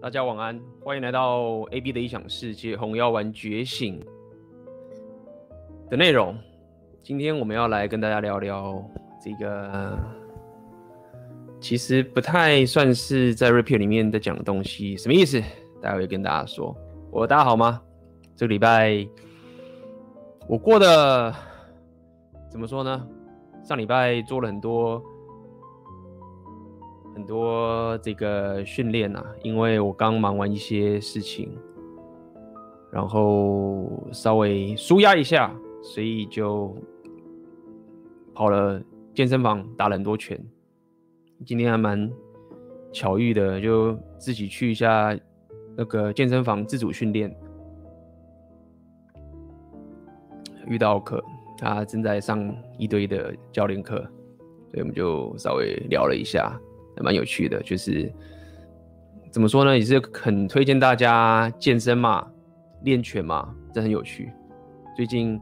大家晚安，欢迎来到 AB 的异想世界红药丸觉醒的内容。今天我们要来跟大家聊聊这个，其实不太算是在 Repeal 里面在讲的东西，什么意思？待会跟大家说。我大家好吗？这个礼拜我过得怎么说呢？上礼拜做了很多。很多这个训练啊，因为我刚忙完一些事情，然后稍微舒压一下，所以就跑了健身房打了很多拳。今天还蛮巧遇的，就自己去一下那个健身房自主训练，遇到可他正在上一堆的教练课，所以我们就稍微聊了一下。蛮有趣的，就是怎么说呢？也是很推荐大家健身嘛，练拳嘛，这很有趣。最近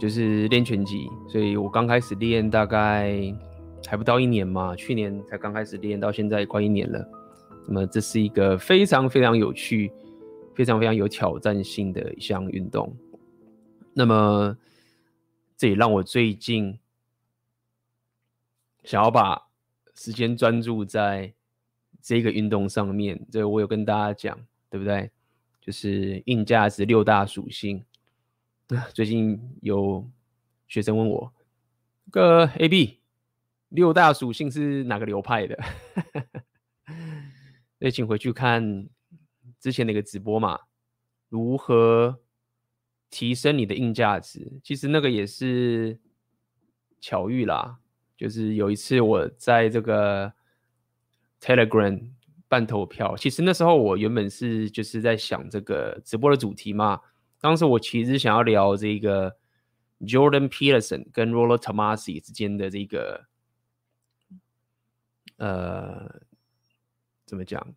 就是练拳击，所以我刚开始练大概还不到一年嘛，去年才刚开始练，到现在快一年了。那么这是一个非常非常有趣、非常非常有挑战性的一项运动。那么这也让我最近想要把。时间专注在这个运动上面，这个我有跟大家讲，对不对？就是硬价值六大属性。最近有学生问我，这个 AB 六大属性是哪个流派的？那请回去看之前那个直播嘛，如何提升你的硬价值？其实那个也是巧遇啦。就是有一次我在这个 Telegram 办投票，其实那时候我原本是就是在想这个直播的主题嘛。当时我其实想要聊这个 Jordan Peterson 跟 Rollo Tomassi 之间的这个呃怎么讲，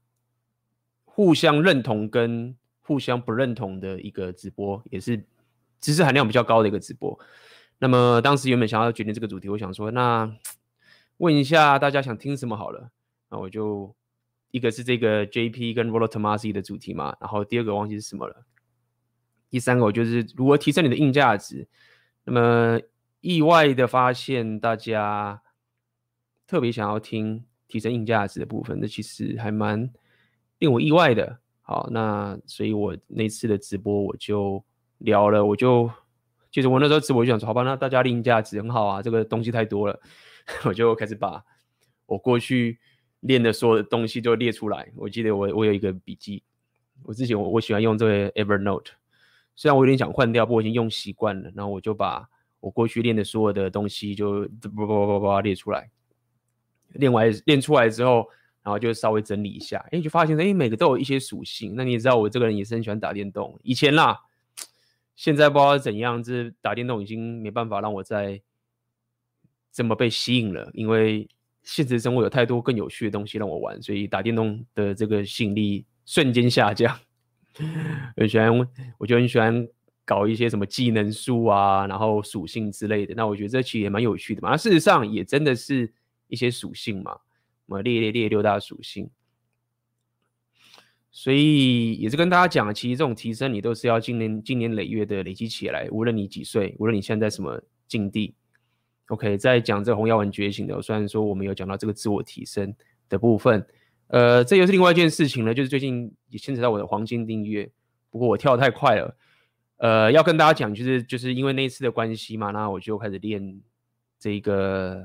互相认同跟互相不认同的一个直播，也是知识含量比较高的一个直播。那么当时原本想要决定这个主题，我想说，那问一下大家想听什么好了。那我就一个是这个 JP 跟 Rollo Tomassi 的主题嘛，然后第二个忘记是什么了。第三个我就是如何提升你的硬价值。那么意外的发现，大家特别想要听提升硬价值的部分，那其实还蛮令我意外的。好，那所以我那次的直播我就聊了，我就。其实我那时候直播就想说，好吧，那大家练价值很好啊，这个东西太多了，我就开始把我过去练的所有的东西都列出来。我记得我我有一个笔记，我之前我我喜欢用这个 Evernote，虽然我有点想换掉，不过我已经用习惯了。然后我就把我过去练的所有的东西就叭叭叭叭列出来。练完练出来之后，然后就稍微整理一下，哎，就发现哎，每个都有一些属性。那你也知道我这个人也是很喜欢打电动，以前啦。现在不知道怎样，这打电动已经没办法让我再这么被吸引了，因为现实生活有太多更有趣的东西让我玩，所以打电动的这个吸引力瞬间下降。很喜欢，我就很喜欢搞一些什么技能树啊，然后属性之类的。那我觉得这其实也蛮有趣的嘛。那事实上也真的是一些属性嘛，我们列列列六大属性。所以也是跟大家讲，其实这种提升你都是要经年经年累月的累积起来。无论你几岁，无论你现在什么境地，OK，在讲这个红药丸觉醒的，虽然说我们有讲到这个自我提升的部分，呃，这又是另外一件事情了，就是最近也牵扯到我的黄金订阅，不过我跳得太快了，呃，要跟大家讲，就是就是因为那一次的关系嘛，那我就开始练这个，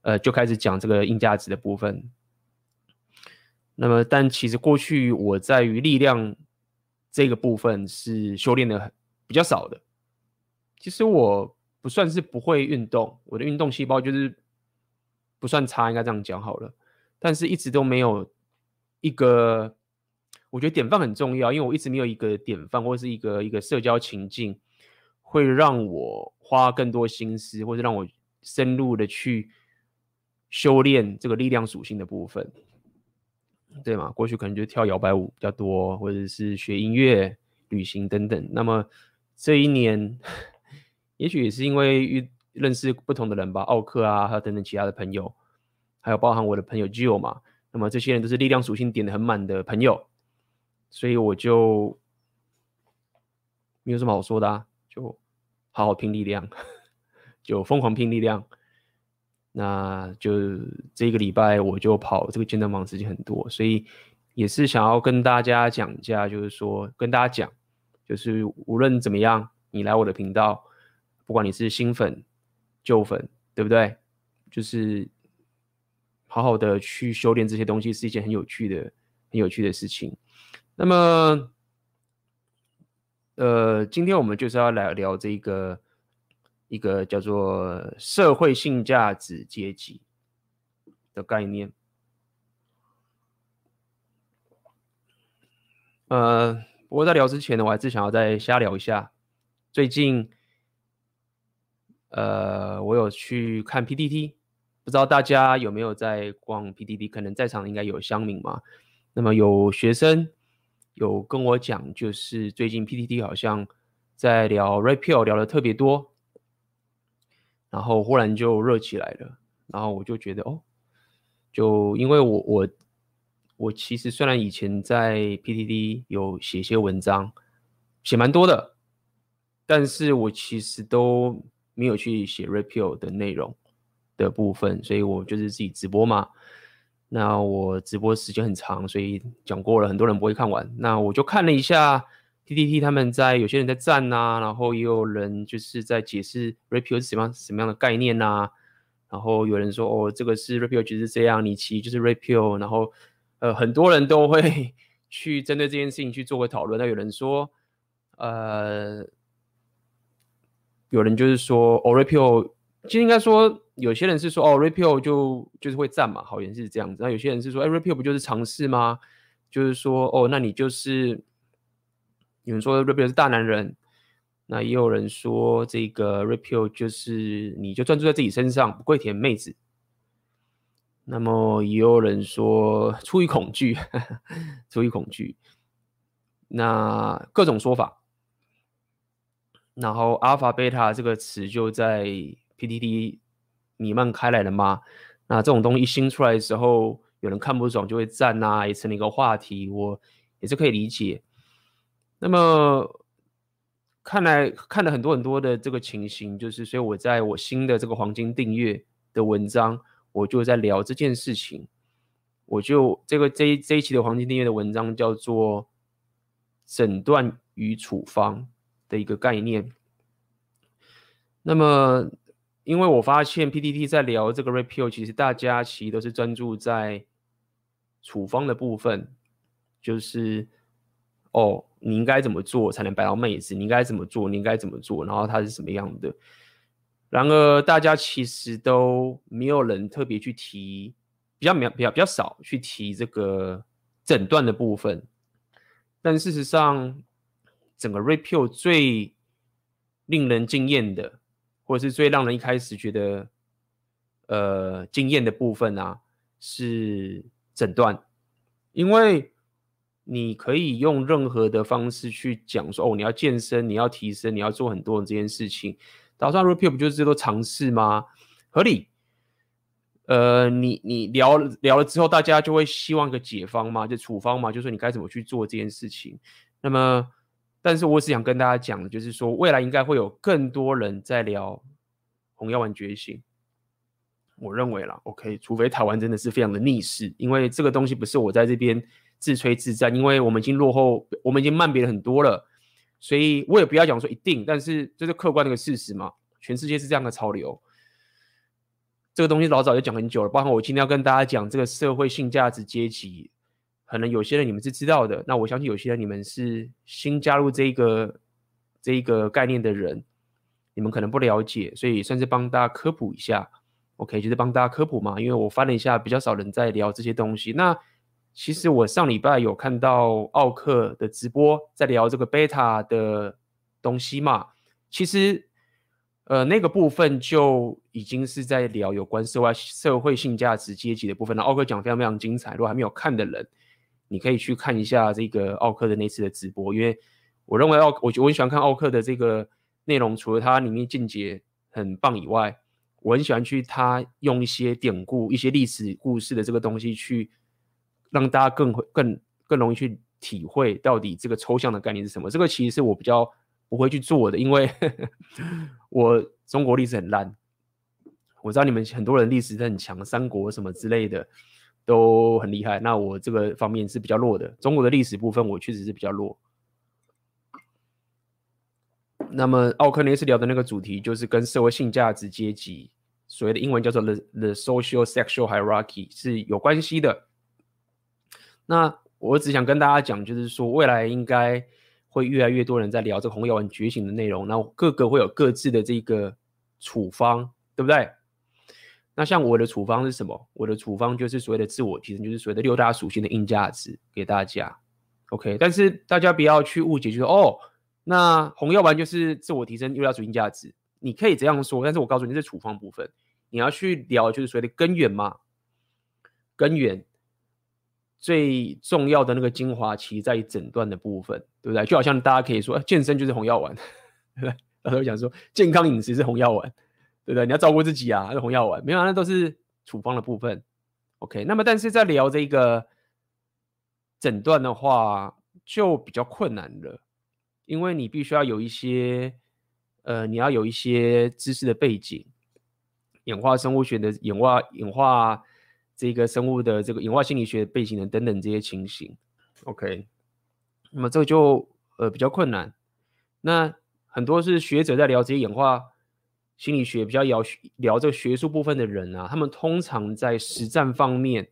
呃，就开始讲这个硬价值的部分。那么，但其实过去我在于力量这个部分是修炼的比较少的。其实我不算是不会运动，我的运动细胞就是不算差，应该这样讲好了。但是一直都没有一个，我觉得典范很重要，因为我一直没有一个典范或者是一个一个社交情境，会让我花更多心思，或者让我深入的去修炼这个力量属性的部分。对嘛？过去可能就跳摇摆舞比较多，或者是学音乐、旅行等等。那么这一年，也许也是因为遇认识不同的人吧，奥克啊，还有等等其他的朋友，还有包含我的朋友 Jill 嘛。那么这些人都是力量属性点的很满的朋友，所以我就没有什么好说的啊，就好好拼力量，就疯狂拼力量。那就这个礼拜我就跑这个健身房时间很多，所以也是想要跟大家讲一下，就是说跟大家讲，就是无论怎么样，你来我的频道，不管你是新粉、旧粉，对不对？就是好好的去修炼这些东西是一件很有趣的、很有趣的事情。那么，呃，今天我们就是要来聊这个。一个叫做社会性价值阶级的概念。呃，不过在聊之前呢，我还是想要再瞎聊一下。最近，呃，我有去看 PTT，不知道大家有没有在逛 PTT？可能在场应该有乡民嘛。那么有学生有跟我讲，就是最近 PTT 好像在聊 Red Pill，聊的特别多。然后忽然就热起来了，然后我就觉得哦，就因为我我我其实虽然以前在 PTT 有写些文章，写蛮多的，但是我其实都没有去写 Red Pill 的内容的部分，所以我就是自己直播嘛。那我直播时间很长，所以讲过了，很多人不会看完。那我就看了一下。PTT 他们在有些人在赞呐、然后也有人就是在解释 REPEL 是什么什么样的概念呐、然后有人说哦，这个是 Red Pill 就是这样，你其实就是 REPEL，然后呃很多人都会 去针对这件事情去做个讨论。那有人说呃，有人就是说哦，REPEL，其实应该说有些人是说哦，REPEL 就就是会赞嘛，好像是这样子。那有些人是说哎 Red Pill 不就是尝试吗？就是说哦，那你就是。有人说 Red Pill 是大男人，那也有人说这个 Red Pill 就是你就专注在自己身上，不跪舔妹子。那么也有人说出于恐惧，出于恐惧，那各种说法。然后阿尔法贝塔这个词就在 PTT 弥漫开来了吗？那这种东西一新出来的时候，有人看不爽就会赞啊，也成了一个话题，我也是可以理解。那么看来看了很多很多的这个情形，就是所以我在我新的这个黄金订阅的文章，我就在聊这件事情。我就这个这这一期的黄金订阅的文章叫做“诊断与处方”的一个概念。那么，因为我发现 PTT 在聊这个 repeal，其实大家其实都是专注在处方的部分，就是。哦，你应该怎么做才能白到妹子？你应该怎么做？你应该怎么做？然后他是什么样的？然而，大家其实都没有人特别去提，比较比较比较比较少去提这个诊断的部分。但事实上，整个 Red Pill 最令人惊艳的，或者是最让人一开始觉得呃惊艳的部分啊，是诊断，因为。你可以用任何的方式去讲说，哦，你要健身，你要提升，你要做很多的这件事情。打算 repeat 不就是这都尝试吗？合理。呃，你你聊聊了之后，大家就会希望一个解方嘛，就处方嘛，就说你该怎么去做这件事情。那么，但是我只想跟大家讲的，就是说未来应该会有更多人在聊红药丸觉醒。我认为啦，OK，除非台湾真的是非常的逆势，因为这个东西不是我在这边。自吹自赞，因为我们已经落后，我们已经慢别人很多了，所以我也不要讲说一定，但是这是客观的一个事实嘛。全世界是这样的潮流，这个东西老早就讲很久了。包括我今天要跟大家讲这个社会性价值阶级，可能有些人你们是知道的，那我相信有些人你们是新加入这一个这一个概念的人，你们可能不了解，所以算是帮大家科普一下。OK，就是帮大家科普嘛，因为我翻了一下，比较少人在聊这些东西。那其实我上礼拜有看到奥克的直播，在聊这个贝塔的东西嘛。其实，呃，那个部分就已经是在聊有关社会社会性价值阶级的部分了。奥克讲非常非常精彩，如果还没有看的人，你可以去看一下这个奥克的那次的直播，因为我认为奥我我很喜欢看奥克的这个内容，除了他里面见解很棒以外，我很喜欢去他用一些典故、一些历史故事的这个东西去。让大家更会更更容易去体会到底这个抽象的概念是什么。这个其实是我比较不会去做的，因为 我中国历史很烂。我知道你们很多人历史都很强，三国什么之类的都很厉害。那我这个方面是比较弱的，中国的历史部分我确实是比较弱。那么奥克那次聊的那个主题就是跟社会性价值阶级，所谓的英文叫做 the the social sexual hierarchy 是有关系的。那我只想跟大家讲，就是说未来应该会越来越多人在聊这个红药丸觉醒的内容，然后各个会有各自的这个处方，对不对？那像我的处方是什么？我的处方就是所谓的自我提升，就是所谓的六大属性的硬价值给大家。OK，但是大家不要去误解，就是哦。那红药丸就是自我提升，六大属性价值，你可以这样说，但是我告诉你，这是处方部分，你要去聊就是所谓的根源嘛，根源最重要的那个精华其实在于诊断的部分，对不对？就好像大家可以说，健身就是红药丸，对不对？大家会讲说健康饮食是红药丸，对不对？你要照顾自己啊，是红药丸，没有，那都是处方的部分。OK，那么但是在聊这个诊断的话，就比较困难了。因为你必须要有一些，呃，你要有一些知识的背景，演化生物学的演化，演化这个生物的这个演化心理学背景的等等这些情形，OK，那么这个就呃比较困难。那很多是学者在聊这些演化心理学比较聊聊这个学术部分的人啊，他们通常在实战方面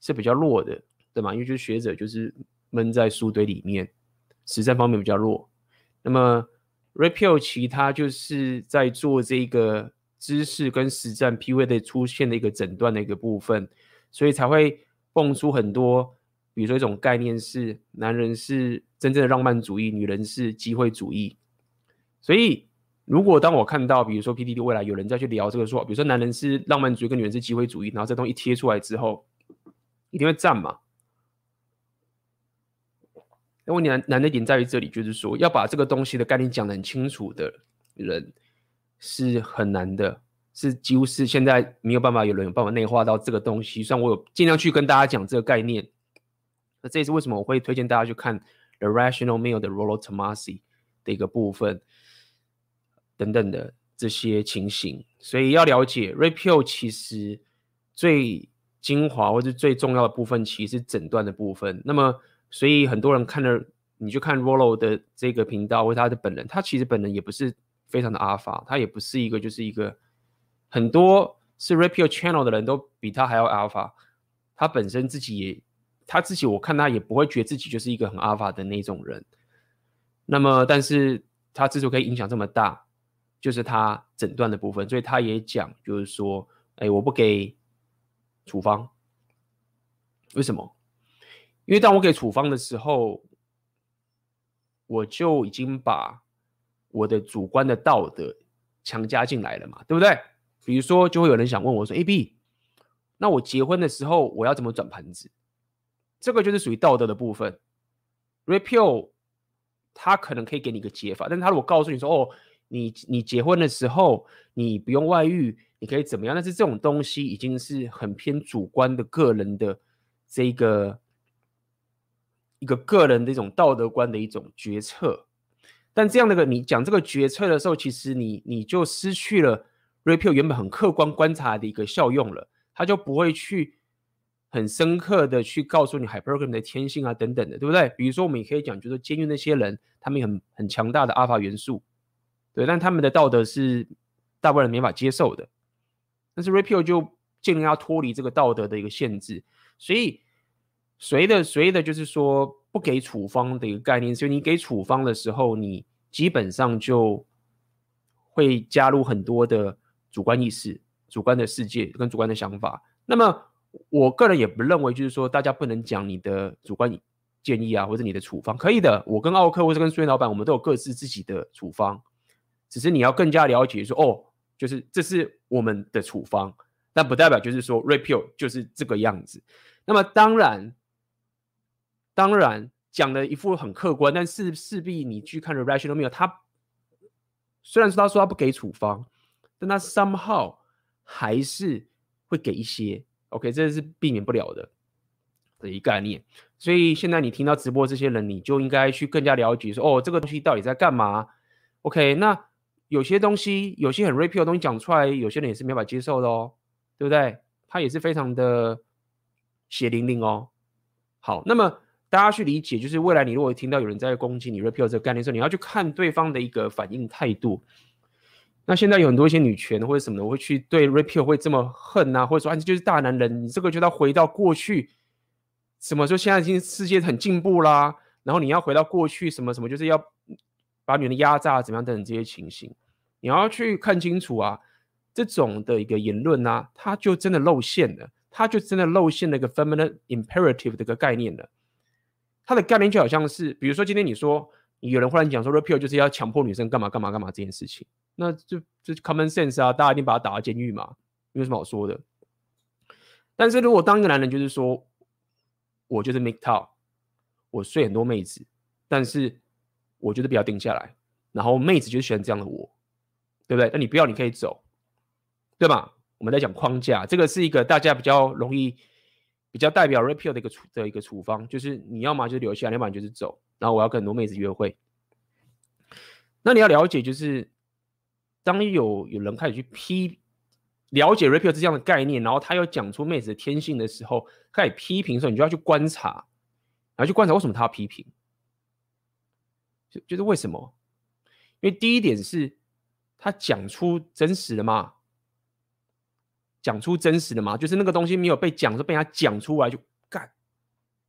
是比较弱的，对吗？因为就是学者就是闷在书堆里面。实战方面比较弱，那么 r e p e l 其他就是在做这个知识跟实战 PUA 的出现的一个诊断的一个部分，所以才会蹦出很多，比如说一种概念是男人是真正的浪漫主义，女人是机会主义。所以如果当我看到，比如说 PTT 未来有人再去聊这个说，比如说男人是浪漫主义跟女人是机会主义，然后这东西贴出来之后，一定会赞嘛。因为难难的点在于这里，就是说要把这个东西的概念讲得很清楚的人是很难的，是几乎是现在没有办法有人有办法内化到这个东西。虽然我有尽量去跟大家讲这个概念，那这也是为什么我会推荐大家去看《The Rational Male》的 Rollo Tomassi 的一个部分等等的这些情形。所以要了解 Repeal 其实最精华或者最重要的部分，其实是诊断的部分。那么所以很多人看了，你就看 Rollo 的这个频道或他的本人，他其实本人也不是非常的 Alpha，他也不是一个就是一个很多是 Red Pill Channel 的人都比他还要 Alpha，他本身自己也他自己我看他也不会觉得自己就是一个很 Alpha 的那种人。那么，但是他之所以可以影响这么大，就是他诊断的部分，所以他也讲就是说，哎，我不给处方，为什么？因为当我给处方的时候，我就已经把我的主观的道德强加进来了嘛，对不对？比如说，就会有人想问我说：“AB，那我结婚的时候我要怎么转盘子？”这个就是属于道德的部分。Red Pill 他可能可以给你一个解法，但是他如果告诉你说：“哦，你你结婚的时候你不用外遇，你可以怎么样？”但是这种东西已经是很偏主观的个人的这个。一个个人的一种道德观的一种决策，但这样的个你讲这个决策的时候，其实你你就失去了 repeal 原本很客观观察的一个效用了，他就不会去很深刻的去告诉你 Hypergamy 的天性啊等等的，对不对？比如说我们也可以讲，就是监狱那些人，他们很很强大的 Alpha 元素，对，但他们的道德是大部分人没法接受的，但是 repeal 就尽量要脱离这个道德的一个限制，所以。随的随的，就是说不给处方的一个概念，所以你给处方的时候，你基本上就会加入很多的主观意识、主观的世界跟主观的想法。那么我个人也不认为，就是说大家不能讲你的主观建议啊，或者你的处方可以的。我跟奥克或者跟书店老板，我们都有各自自己的处方，只是你要更加了解说，哦，就是这是我们的处方，但不代表就是说 Red Pill 就是这个样子。那么当然。当然讲的一副很客观，但是势必你去看 The Rational Male，他虽然说他说他不给处方，但他 somehow 还是会给一些，OK，这是避免不了的。的一个概念。所以现在你听到直播这些人，你就应该去更加了解说，哦，这个东西到底在干嘛？OK，那有些东西，有些很 rapio 的东西讲出来，有些人也是没法接受的哦，对不对？他也是非常的血淋淋哦。好，那么大家去理解，就是未来你如果听到有人在攻击你 rapio 这个概念的时候，你要去看对方的一个反应态度。那现在有很多一些女权或者什么的，会去对 rapio 会这么恨啊，或者说啊，你就是大男人，你这个就要回到过去。什么说现在已经世界很进步啦，然后你要回到过去什么什么，就是要把女人压榨怎么样等等这些情形，你要去看清楚啊，这种的一个言论啊，它就真的露馅了，它就真的露馅了一个 feminine imperative 的一个概念了。它的概念就好像是，比如说今天你说有人忽然讲说 rapio 就是要强迫女生干嘛干嘛干嘛这件事情，那就就 common sense 啊，大家一定把他打到监狱嘛，没有什么好说的？但是如果当一个男人就是说。我就是 make top，我睡很多妹子，但是我觉得比较定下来，然后妹子就喜欢这样的我，对不对？那你不要，你可以走，对吧？我们在讲框架，这个是一个大家比较容易、比较代表 rapio 的一个处的一个处方，就是你要么就留下来，要么就是走。然后我要跟很多妹子约会，那你要了解，就是当有有人开始去批。了解 rapio 这样的概念，然后他又讲出妹子的天性的时候，开始批评的时候，你就要去观察，然后去观察为什么他要批评，就就是为什么？因为第一点是他讲出真实的嘛，讲出真实的嘛，就是那个东西没有被讲，是被他讲出来就干，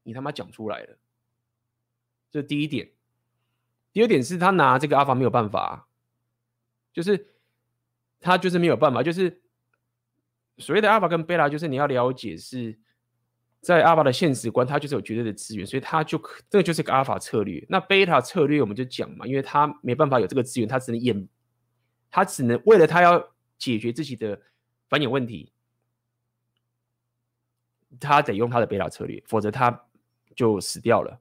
你他妈讲出来了，这是第一点。第二点是他拿这个阿法没有办法，就是他就是没有办法，就是。所谓的阿法跟贝塔，就是你要了解是在阿法的现实观，它就是有绝对的资源，所以他就这就是个阿法策略。那贝塔策略我们就讲嘛，因为他没办法有这个资源，他只能演，他只能为了他要解决自己的繁衍问题，他得用他的贝塔策略，否则他就死掉了，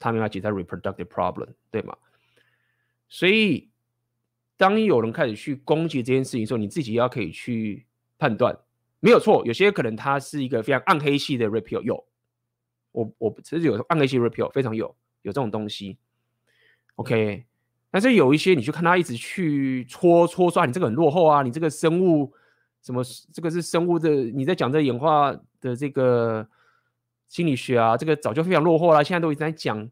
他没法解决 reproductive problem，对吗？所以当有人开始去攻击这件事情的时候，你自己要可以去。判断没有错，有些可能他是一个非常暗黑系的 repeal，有我我其实有暗黑系 repeal，非常有有这种东西，OK，但是有一些你去看他一直去戳戳刷，你这个很落后啊，你这个生物什么这个是生物的，你在讲这演化的这个心理学啊，这个早就非常落后了，现在都一直在讲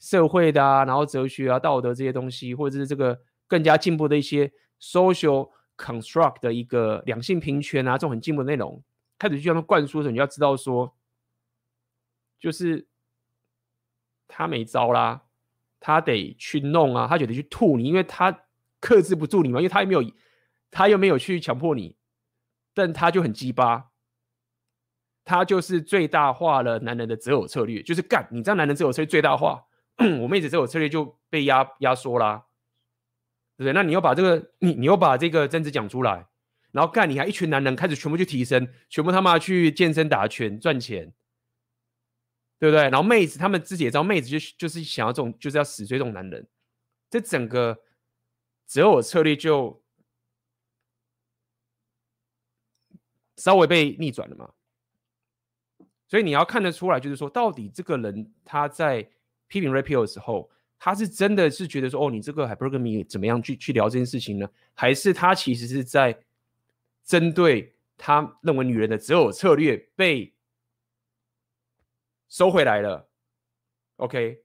社会的啊，然后哲学啊、道德这些东西，或者是这个更加进步的一些 social。construct 的一个两性平权啊，这种很进步的内容，开始去让他灌输的时候，你要知道说，就是他没招啦，他得去弄啊，他就得去吐你，因为他克制不住你嘛，因为他又没有，他又没有去强迫你，但他就很鸡巴，他就是最大化了男人的择偶策略，就是干，你知道男人择偶策略最大化，我妹子择偶策略就被压压缩啦。对不对？那你又把这个，你你又把这个真子讲出来，然后干，你还一群男人开始全部去提升，全部他妈去健身打拳赚钱，对不对？然后妹子他们自己也知道，妹子就就是想要这种，就是要死追这种男人，这整个择偶策略就稍微被逆转了嘛。所以你要看得出来，就是说，到底这个人他在批评 rapio 的时候。他是真的是觉得说，哦，你这个 hypergamy 怎么样去去聊这件事情呢？还是他其实是在针对他认为女人的择偶策略被收回来了，OK？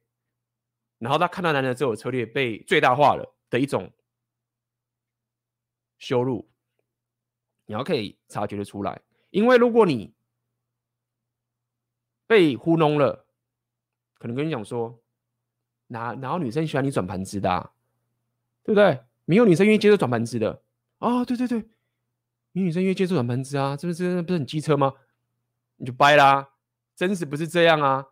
然后他看到男人的择偶策略被最大化了的一种羞辱，你要可以察觉得出来，因为如果你被糊弄了，可能跟你讲说。哪哪有女生喜欢你转盘子的、对不对？没有女生愿意接受转盘子的啊、对对对，没有女生愿意接受转盘子啊！这不是不是很机车吗？你就掰啦！真实不是这样啊！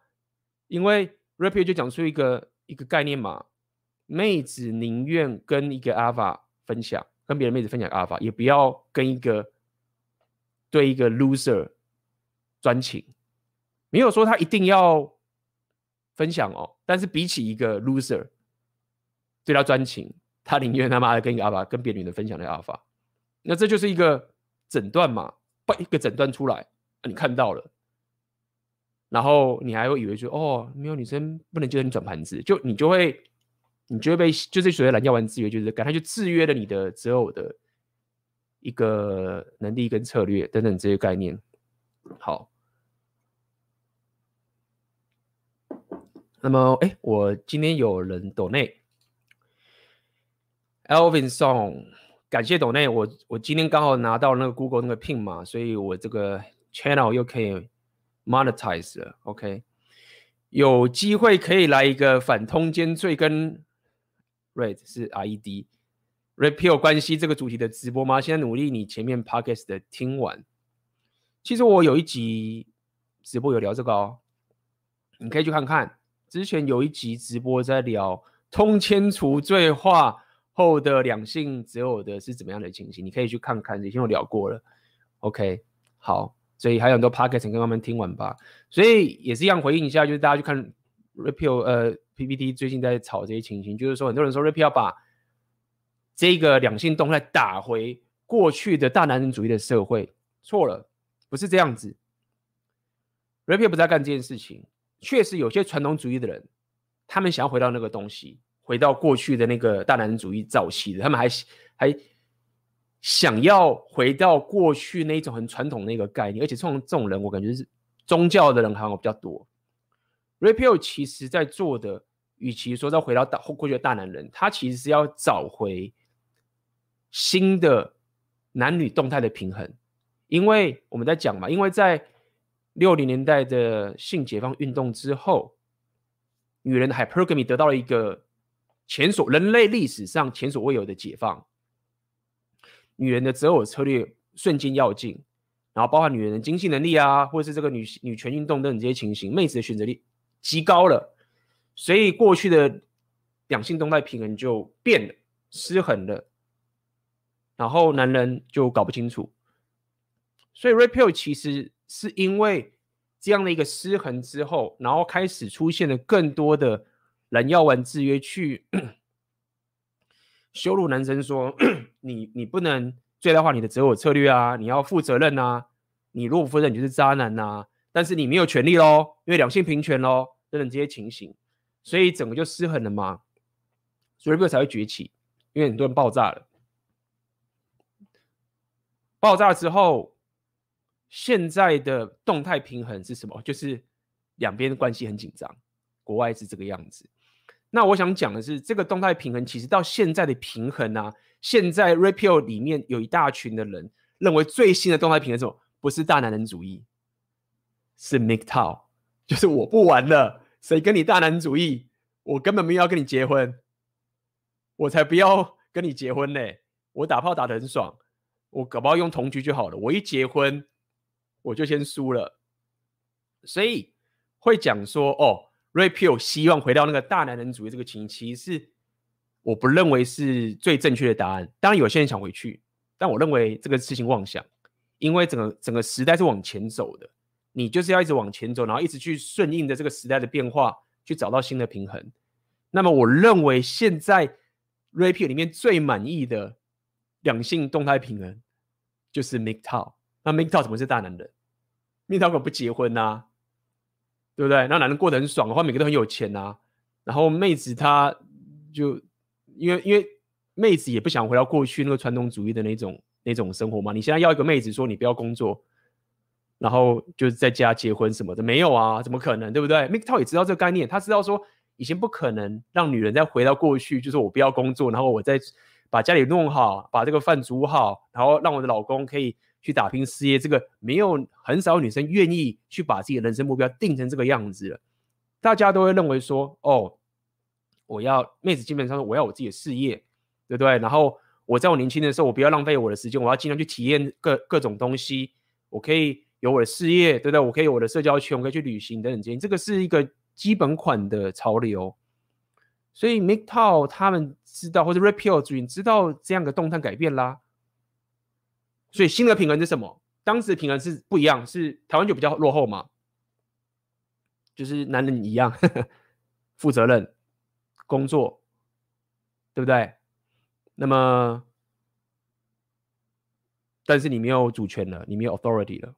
因为 rapio 就讲出一个一个概念嘛，妹子宁愿跟一个 alpha 分享，跟别的妹子分享阿尔法也不要跟一个对一个 loser 专情，没有说他一定要。分享哦，但是比起一个 loser 对他专情，他宁愿他妈的跟一个阿尔法跟别的女的分享的 alpha，那这就是一个诊断嘛，把一个诊断出来，你看到了，然后你还会以为说，哦，没有女生不能接受你转盘子，就你就会，你就会被，就是所谓的蓝药丸制约，就是感觉就制约了你的择偶的一个能力跟策略等等这些概念。好，那么哎，我今天有人抖内，Alvin Song，感谢抖内，我我今天刚好拿到那个 Google 那个 Pin 嘛，所以我这个 Channel 又可以。Monetize 了，OK，有机会可以来一个反通奸罪跟 Rate 是 RED Repeal 关系这个主题的直播吗？现在努力你前面 Podcast 的听完，其实我有一集直播有聊这个哦，你可以去看看。之前有一集直播在聊通奸除罪化后的两性择偶的是怎么样的情形，你可以去看看，以前我聊过了。OK，好。所以还有很多 podcast 跟他们听完吧，所以也是一样回应一下，就是大家去看 Repeal 呃 PPT 最近在炒这些情形，就是说很多人说 Repeal 要把这个两性动态打回过去的大男人主义的社会，错了，不是这样子。Repeal 不在干这件事情，确实有些传统主义的人，他们想要回到那个东西，回到过去的那个大男人主义早期的，他们还还。想要回到过去那种很传统的那个概念，而且这种这种人，我感觉是宗教的人好像比较多。Repi 其实在做的，与其说要回到大过去的大男人，他其实是要找回新的男女动态的平衡。因为我们在讲嘛，因为在六零年代的性解放运动之后，女人的 hypergamy 得到了一个前所人类历史上前所未有的解放。女人的择偶策略瞬间跃进，然后包括女人的经济能力啊，或者是这个女女权运动等等这些情形，妹子的选择力极高了，所以过去的两性动态平衡就变了，失衡了，然后男人就搞不清楚，所以 Repeal 其实是因为这样的一个失衡之后，然后开始出现了更多的人要玩制约去。羞辱男生说：“你你不能最大化你的择偶策略啊！你要负责任啊！你如果不负责任，你就是渣男呐、啊！但是你没有权利喽，因为两性平权喽，等等这些情形，所以整个就失衡了嘛。所以 r i p 才会崛起，因为很多人爆炸了。爆炸之后，现在的动态平衡是什么？就是两边的关系很紧张，国外是这个样子。”那我想讲的是，这个动态平衡其实到现在的平衡啊，现在 REPEL 里面有一大群的人认为最新的动态平衡是什么？不是大男人主义，是 Miketow，就是我不玩了，谁跟你大男人主义？我根本没有要跟你结婚，我才不要跟你结婚呢！我打炮打得很爽，我搞不好用同居就好了。我一结婚，我就先输了，所以会讲说哦。Repeal 希望回到那个大男人主义这个情，其实是我不认为是最正确的答案。当然有些人想回去，但我认为这个事情妄想，因为整个整个时代是往前走的，你就是要一直往前走，然后一直去顺应着这个时代的变化，去找到新的平衡。那么我认为现在 Repeal 里面最满意的两性动态平衡就是 MGTOW。那 MGTOW 怎么是大男人？MGTOW 可不结婚呐、啊？对不对？那男人过得很爽的话，每个都很有钱呐、啊。然后妹子她就因为因为妹子也不想回到过去那个传统主义的那种那种生活嘛。你现在要一个妹子说你不要工作，然后就是在家结婚什么的，没有啊？怎么可能？对不对？MGTOW 也知道这个概念，他知道说以前不可能让女人再回到过去，就是我不要工作，然后我再把家里弄好，把这个饭煮好，然后让我的老公可以。去打拼事业，这个没有很少女生愿意去把自己的人生目标定成这个样子了。大家都会认为说，哦，我要妹子基本上我要我自己的事业，对不对？然后我在我年轻的时候，我不要浪费我的时间，我要尽量去体验各各种东西。我可以有我的事业，对不对？我可以有我的社交圈，我可以去旅行等等这些。这个是一个基本款的潮流。所以 MGTOW 他们知道，或者 Repeal 主义知道这样的动态改变啦。所以新的平衡是什么？当时的平衡是不一样，是台湾就比较落后嘛，就是男人一样，负责任工作，对不对？那么，但是你没有主权了，你没有 authority 了，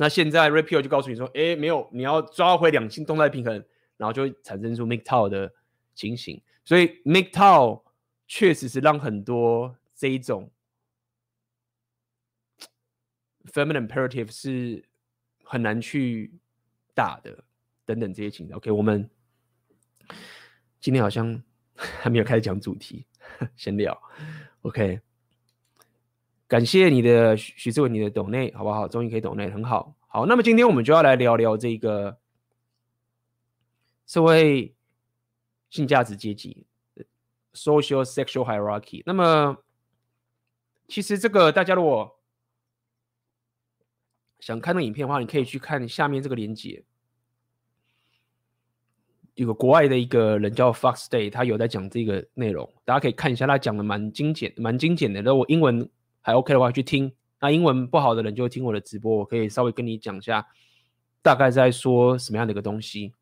那现在 Rapio 就告诉你说，哎，没有，你要抓回两性动态平衡，然后就会产生出 MGTOW 的情形。所以 MGTOW 确实是让很多这一种 feminine imperative 是很难去打的，等等这些情况。OK，我们今天好像 还没有开始讲主题，先聊。OK。感谢你的许志文，你的抖内好不好？终于可以抖内，很好。好，那么今天我们就要来聊聊这个社会性价值阶级 （social sexual hierarchy）。那么，其实这个大家如果想看那影片的话，你可以去看下面这个链接，有个国外的一个人叫 Fox Day，他有在讲这个内容，大家可以看一下，他讲的蛮精简，蛮精简的。那我英文。还 OK 的话，去听。那英文不好的人就听我的直播，我可以稍微跟你讲一下，大概在说什么样的一个东西。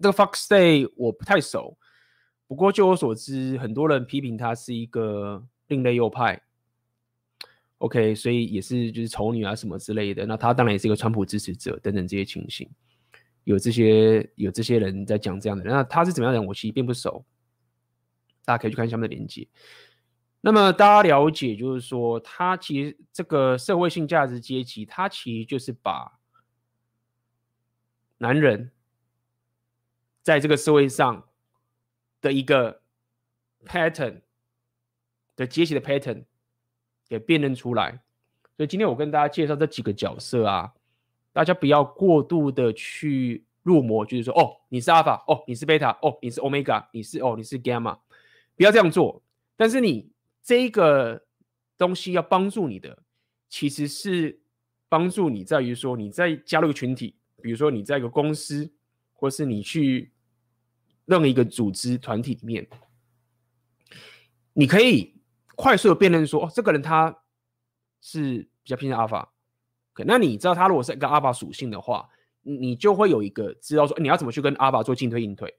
这个 Fox Day 我不太熟，不过就我所知，很多人批评他是一个另类右派。OK，所以也是就是丑女啊什么之类的。那他当然也是一个川普支持者等等这些情形。有这些有这些人在讲这样的人，那他是怎么样的人，我其实并不熟。大家可以去看下面的链接。那么大家了解，就是说，他其实这个社会性价值阶级，他其实就是把男人在这个社会上的一个 pattern 的阶级的 pattern 给辨认出来。所以今天我跟大家介绍这几个角色啊，大家不要过度的去入魔，就是说，哦，你是阿法，哦，你是贝塔，哦，你是欧米伽，你是哦，你是 gamma，不要这样做。但是你。这个东西要帮助你的，其实是帮助你在于说，你在加入一个群体，比如说你在一个公司，或是你去任何一个组织团体里面，你可以快速的辨认说，哦，这个人他是比较偏向阿法。可那你知道他如果是一个阿法属性的话，你就会有一个知道说，你要怎么去跟阿法做进退应退，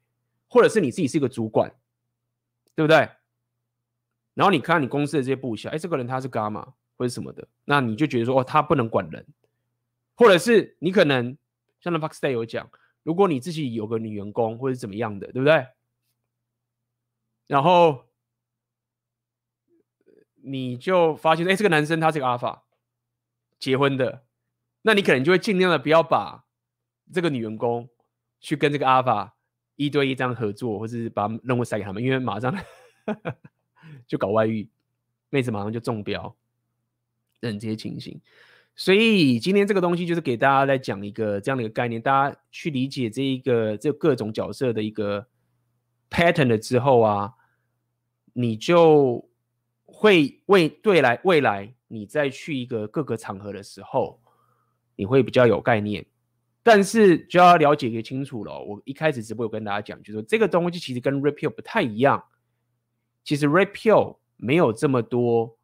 或者是你自己是一个主管，对不对？然后你看你公司的这些部下，哎，这个人他是伽马或者什么的，那你就觉得说，哦，他不能管人，或者是你可能像那 Fox Day 有讲，如果你自己有个女员工或者怎么样的，对不对？然后你就发现，哎，这个男生他是个阿法，结婚的，那你可能就会尽量的不要把这个女员工去跟这个阿法一对一这样合作，或者是把任务塞给他们，因为马上。就搞外遇，妹子马上就中标，等这些情形。所以今天这个东西就是给大家来讲一个这样的一个概念，大家去理解这一个这各种角色的一个 pattern 了之后啊，你就会为未来未来你再去一个各个场合的时候，你会比较有概念。但是就要了解一个清楚了，我一开始直播有跟大家讲，就是说这个东西其实跟 Red Pill 不太一样。其实 Red Pill 没有这么多，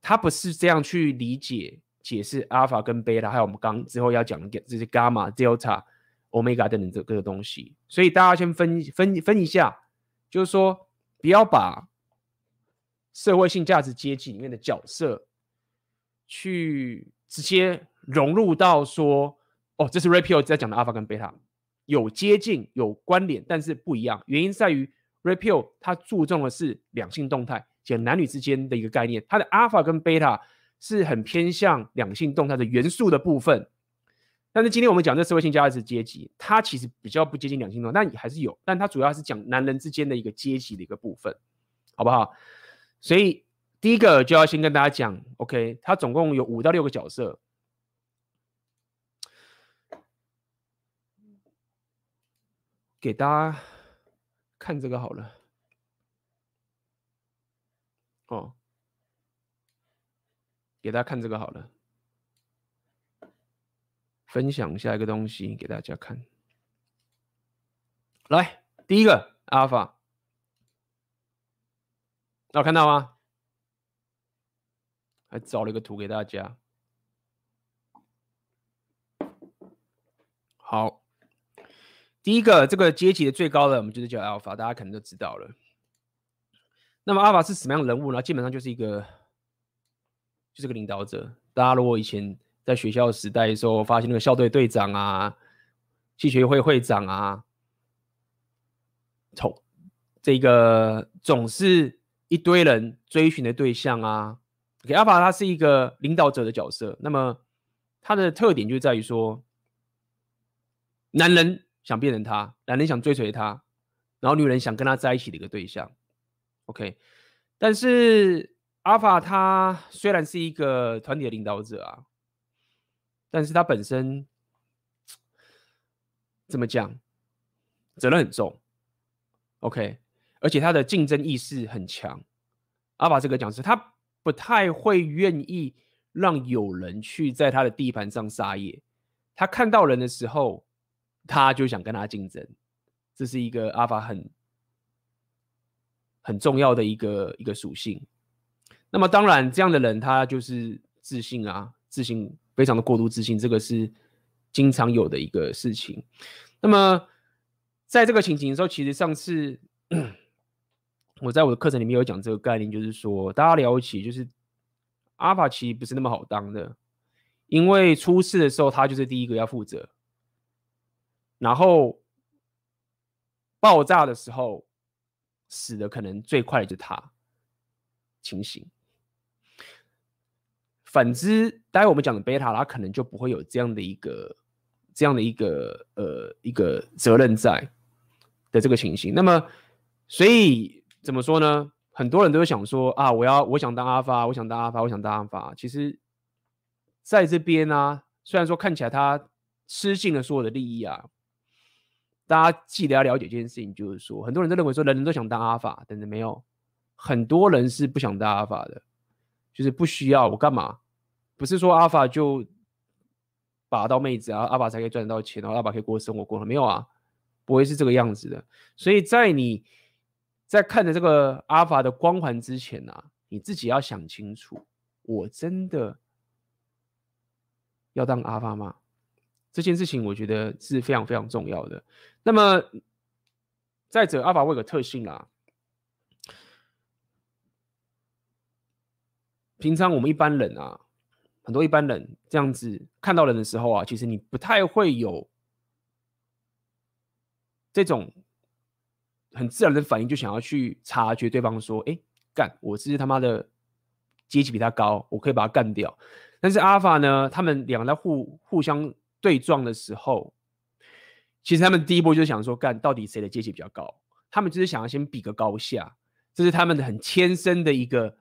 他不是这样去理解解释 Alpha 跟 Beta，还有我们刚之后要讲的这些 Gamma、Delta、Omega 等等这个东西。所以大家先分分分一下，就是说不要把社会性价值阶级里面的角色去直接融入到说，哦，这是 Red Pill 在讲的 Alpha 跟 Beta，有接近有关联，但是不一样。原因在于。Red Pill 它注重的是两性动态，即男女之间的一个概念。它的 Alpha 跟 Beta 是很偏向两性动态的元素的部分。但是今天我们讲这社会性价值阶级，它其实比较不接近两性动态，但还是有。但它主要是讲男人之间的一个阶级的一个部分，好不好？所以第一个就要先跟大家讲，OK，它总共有五到六个角色，给大家。看这个好了，哦，给大家看这个好了，分享下一个东西给大家看。来，第一个阿尔法，有看到吗？还找了一个图给大家，好。第一个这个阶级的最高的，我们就是叫 Alpha，大家可能都知道了。那么 Alpha 是什么样的人物呢？基本上就是一个，就是个领导者。大家如果以前在学校时代的时候，发现那个校队队长啊、系学会会长啊，从这个总是一堆人追寻的对象啊。给阿法他是一个领导者的角色，那么他的特点就在于说，男人想变成他，男人想追随他，然后女人想跟他在一起的一个对象。OK，但是阿法他虽然是一个团体的领导者啊，但是他本身怎么讲，责任很重。OK，而且他的竞争意识很强。阿法这个讲师他。不太会愿意让有人去在他的地盘上撒野。他看到人的时候，他就想跟他竞争。这是一个阿法很很重要的一个一个属性。那么当然，这样的人他就是自信啊，自信非常的过度自信，这个是经常有的一个事情。那么在这个情形的时候，其实上次。我在我的课程里面有讲这个概念，就是说大家了解，就是阿法其实不是那么好当的，因为出事的时候他就是第一个要负责，然后爆炸的时候死的可能最快的就是他情形。反之，待会我们讲的贝塔，他可能就不会有这样的一个这样的一个呃一个责任在的这个情形。那么，所以。怎么说呢？很多人都想说啊，我要我想当阿发，我想当阿发，我想当阿发。其实，在这边呢、啊，虽然说看起来他吃尽了所有的利益啊，大家记得要了解一件事情，就是说，很多人都认为说，人人都想当阿法，等等，没有，很多人是不想当阿法的，就是不需要我干嘛？不是说阿法就把到妹子啊，阿法才可以赚得到钱，然后阿法可以过生活过了没有啊？不会是这个样子的。所以在你。在看着这个阿法的光环之前呢、啊，你自己要想清楚，我真的要当阿法吗？这件事情我觉得是非常非常重要的。那么，再者，阿尔法有个特性啦，平常我们一般人啊，很多一般人这样子看到人的时候啊，其实你不太会有这种。很自然的反应就想要去察觉对方说：“哎，干，我这是他妈的阶级比他高，我可以把他干掉。”但是阿尔法呢，他们两个在互互相对撞的时候，其实他们第一步就想说：“干，到底谁的阶级比较高？”他们就是想要先比个高下，这是他们的很天生的一个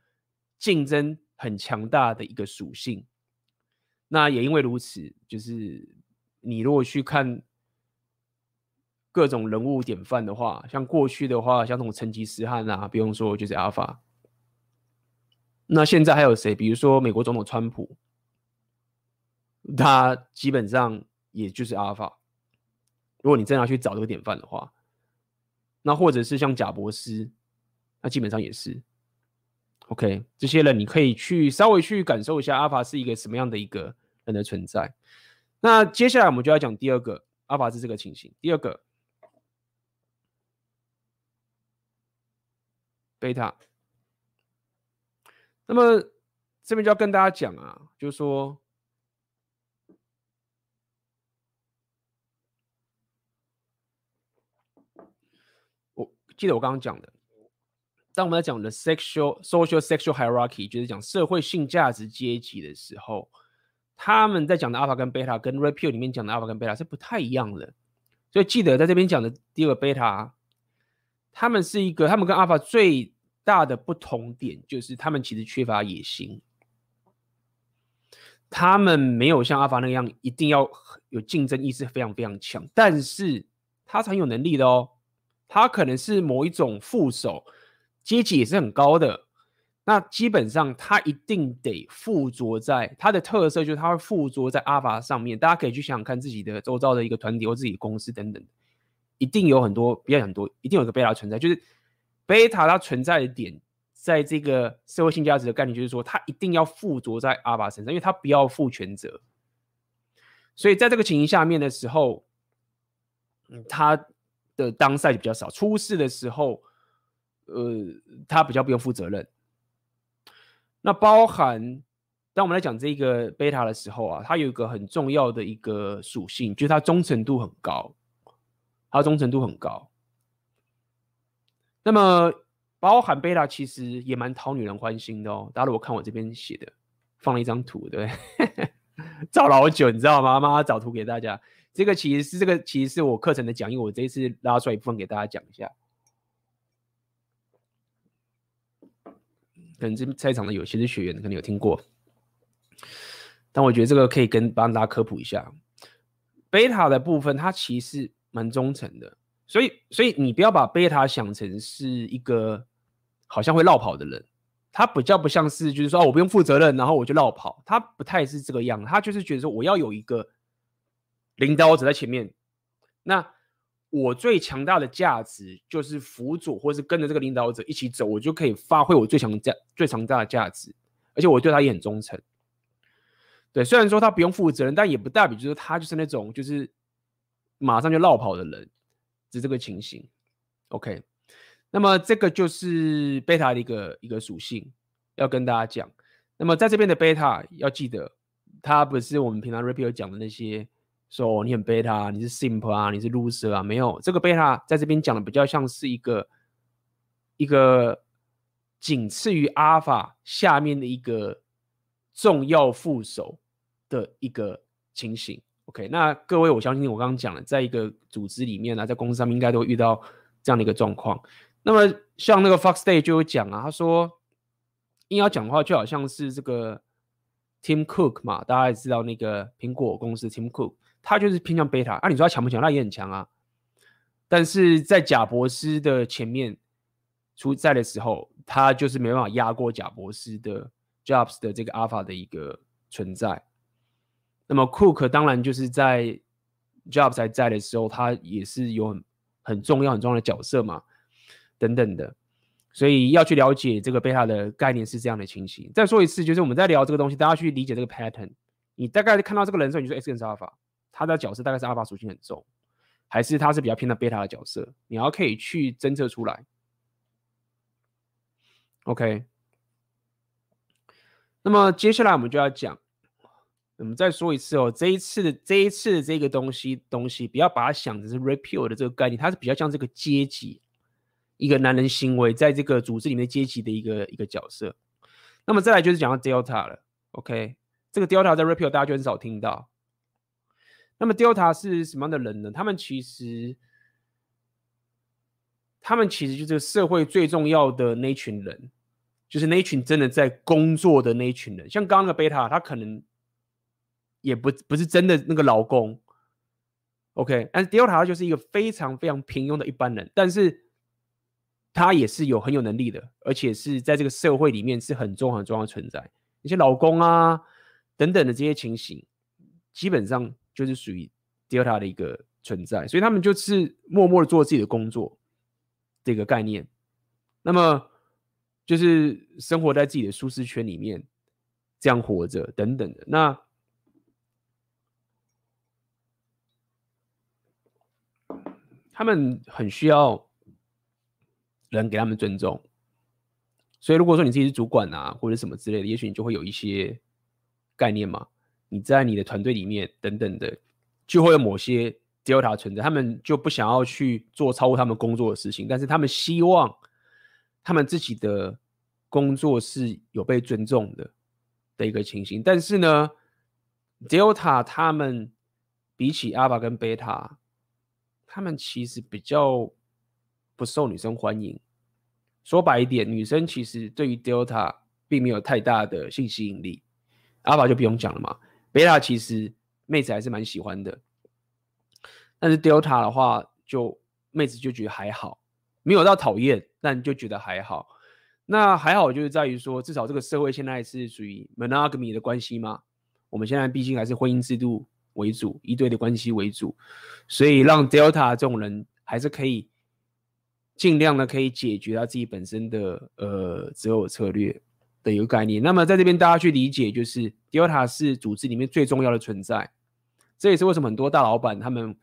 竞争很强大的一个属性。那也因为如此，就是你如果去看。各种人物典范的话，像过去的话，像这种成吉思汗啊，不用说，就是阿法。那现在还有谁？比如说美国总统川普，他基本上也就是阿法。如果你真的要去找这个典范的话，那或者是像贾伯斯，那基本上也是。OK，这些人你可以去稍微去感受一下阿法是一个什么样的一个人的存在。那接下来我们就要讲第二个阿法是这个情形，第二个。贝塔，那么这边就要跟大家讲啊，就是说，我记得我刚刚讲的，当我们在讲的 sexual social sexual hierarchy，就是讲社会性价值阶级的时候，他们在讲的阿法跟贝塔，跟 Red Pill 里面讲的阿法跟贝塔是不太一样的，所以记得在这边讲的第二个贝塔。他们是一个，他们跟阿法最大的不同点就是，他们其实缺乏野心。他们没有像阿法那样一定要有竞争意识非常非常强，但是他是很有能力的哦。他可能是某一种副手，阶级也是很高的。那基本上他一定得附着在他的特色，就是他会附着在阿法上面。大家可以去想想看自己的周遭的一个团体或自己的公司等等。一定有很多，不要很多，一定有个贝塔存在。就是贝塔它存在的点，在这个社会性价值的概念，就是说它一定要附着在阿法身上，因为它不要负全责。所以在这个情形下面的时候，嗯，他的 downside 比较少。出事的时候，呃，他比较不用负责任。那包含当我们来讲这个贝塔的时候啊，它有一个很重要的一个属性，就是它忠诚度很高，它忠诚度很高。那么包含贝塔其实也蛮讨女人欢心的哦。大家如果看我这边写的，放了一张图，对，找了好久，你知道吗？妈妈找图给大家。这个其实是这个其实是我课程的讲义，我这一次拉出来一部分给大家讲一下。可能这在场的有些是学员，可能有听过，但我觉得这个可以跟帮大家科普一下。贝塔的部分，它其实蛮忠诚的，所以所以你不要把贝塔想成是一个好像会绕跑的人，他比较不像是就是说我不用负责任，然后我就绕跑，他不太是这个样，他就是觉得说我要有一个领导者在前面，那。我最强大的价值就是辅佐，或是跟着这个领导者一起走，我就可以发挥我最强价、最强大的价值，而且我对他也很忠诚。对，虽然说他不用负责任，但也不代表就是他就是那种就是马上就落跑的人，是这个情形。OK，那么这个就是贝塔的一个一个属性，要跟大家讲。那么在这边的贝塔要记得，它不是我们平常 Rapio 讲的那些。说、你很 beta，你是 simp 啊，你是 loser 啊？没有，这个 beta 在这边讲的比较像是一个一个仅次于 alpha 下面的一个重要副手的一个情形。OK，那各位，我相信我刚刚讲了，在一个组织里面呢、啊，在公司上面应该都会遇到这样的一个状况。那么像那个 Fox Day 就有讲啊，他说硬要讲的话，就好像是这个 Tim Cook 嘛，大家也知道那个苹果公司 Tim Cook。他就是偏向贝塔，那，你说他强不强？那也很强啊。但是在贾伯斯的前面出在的时候，他就是没办法压过贾伯斯的 Jobs 的这个 Alpha 的一个存在。那么 Cook 当然就是在 Jobs 还在的时候，他也是有很很重要很重要的角色嘛，等等的。所以要去了解这个贝塔的概念是这样的情形。再说一次，就是我们在聊这个东西，大家去理解这个 pattern。你大概看到这个人的时候，你说 X 跟 Alpha。他的角色大概是阿尔法属性很重，还是他是比较偏的贝塔的角色？你要可以去侦测出来。OK，那么接下来我们就要讲，我们再说一次哦，这一次的这一次的这个东西东西，不要把它想成是 repeal 的这个概念，它是比较像这个阶级，一个男人行为在这个组织里面阶级的一个一个角色。那么再来就是讲到 Delta 了，OK，这个 Delta 在 repeal 大家就很少听到。那么 Delta 是什么样的人呢？他们其实，他们其实就是社会最重要的那一群人，就是那群真的在工作的那一群人。像刚刚那个贝塔，他可能也不不是真的那个劳工，OK？但是 Delta 他就是一个非常非常平庸的一般人，但是他也是有很有能力的，而且是在这个社会里面是很重很重要的存在。一些劳工啊等等的这些情形，基本上。就是属于 Delta 的一个存在，所以他们就是默默的做自己的工作，这个概念。那么就是生活在自己的舒适圈里面，这样活着等等的。那他们很需要人给他们尊重，所以如果说你自己是主管啊，或者什么之类的，也许你就会有一些概念嘛。你在你的团队里面等等的，就会有某些 Delta 存在，他们就不想要去做超过他们工作的事情，但是他们希望他们自己的工作是有被尊重的的一个情形。但是呢，Delta 他们比起 Alpha 跟 Beta，他们其实比较不受女生欢迎。说白一点，女生其实对于 Delta 并没有太大的性吸引力，Alpha 就不用讲了嘛。贝塔其实妹子还是蛮喜欢的，但是 Delta 的话，就妹子就觉得还好，没有到讨厌，但就觉得还好。那还好就是在于说，至少这个社会现在是属于 monogamy 的关系嘛。我们现在毕竟还是婚姻制度为主，一对的关系为主，所以让 Delta 这种人还是可以尽量的可以解决他自己本身的呃择偶策略。的一个概念，那么在这边大家去理解，就是 Delta 是组织里面最重要的存在，这也是为什么很多大老板他们，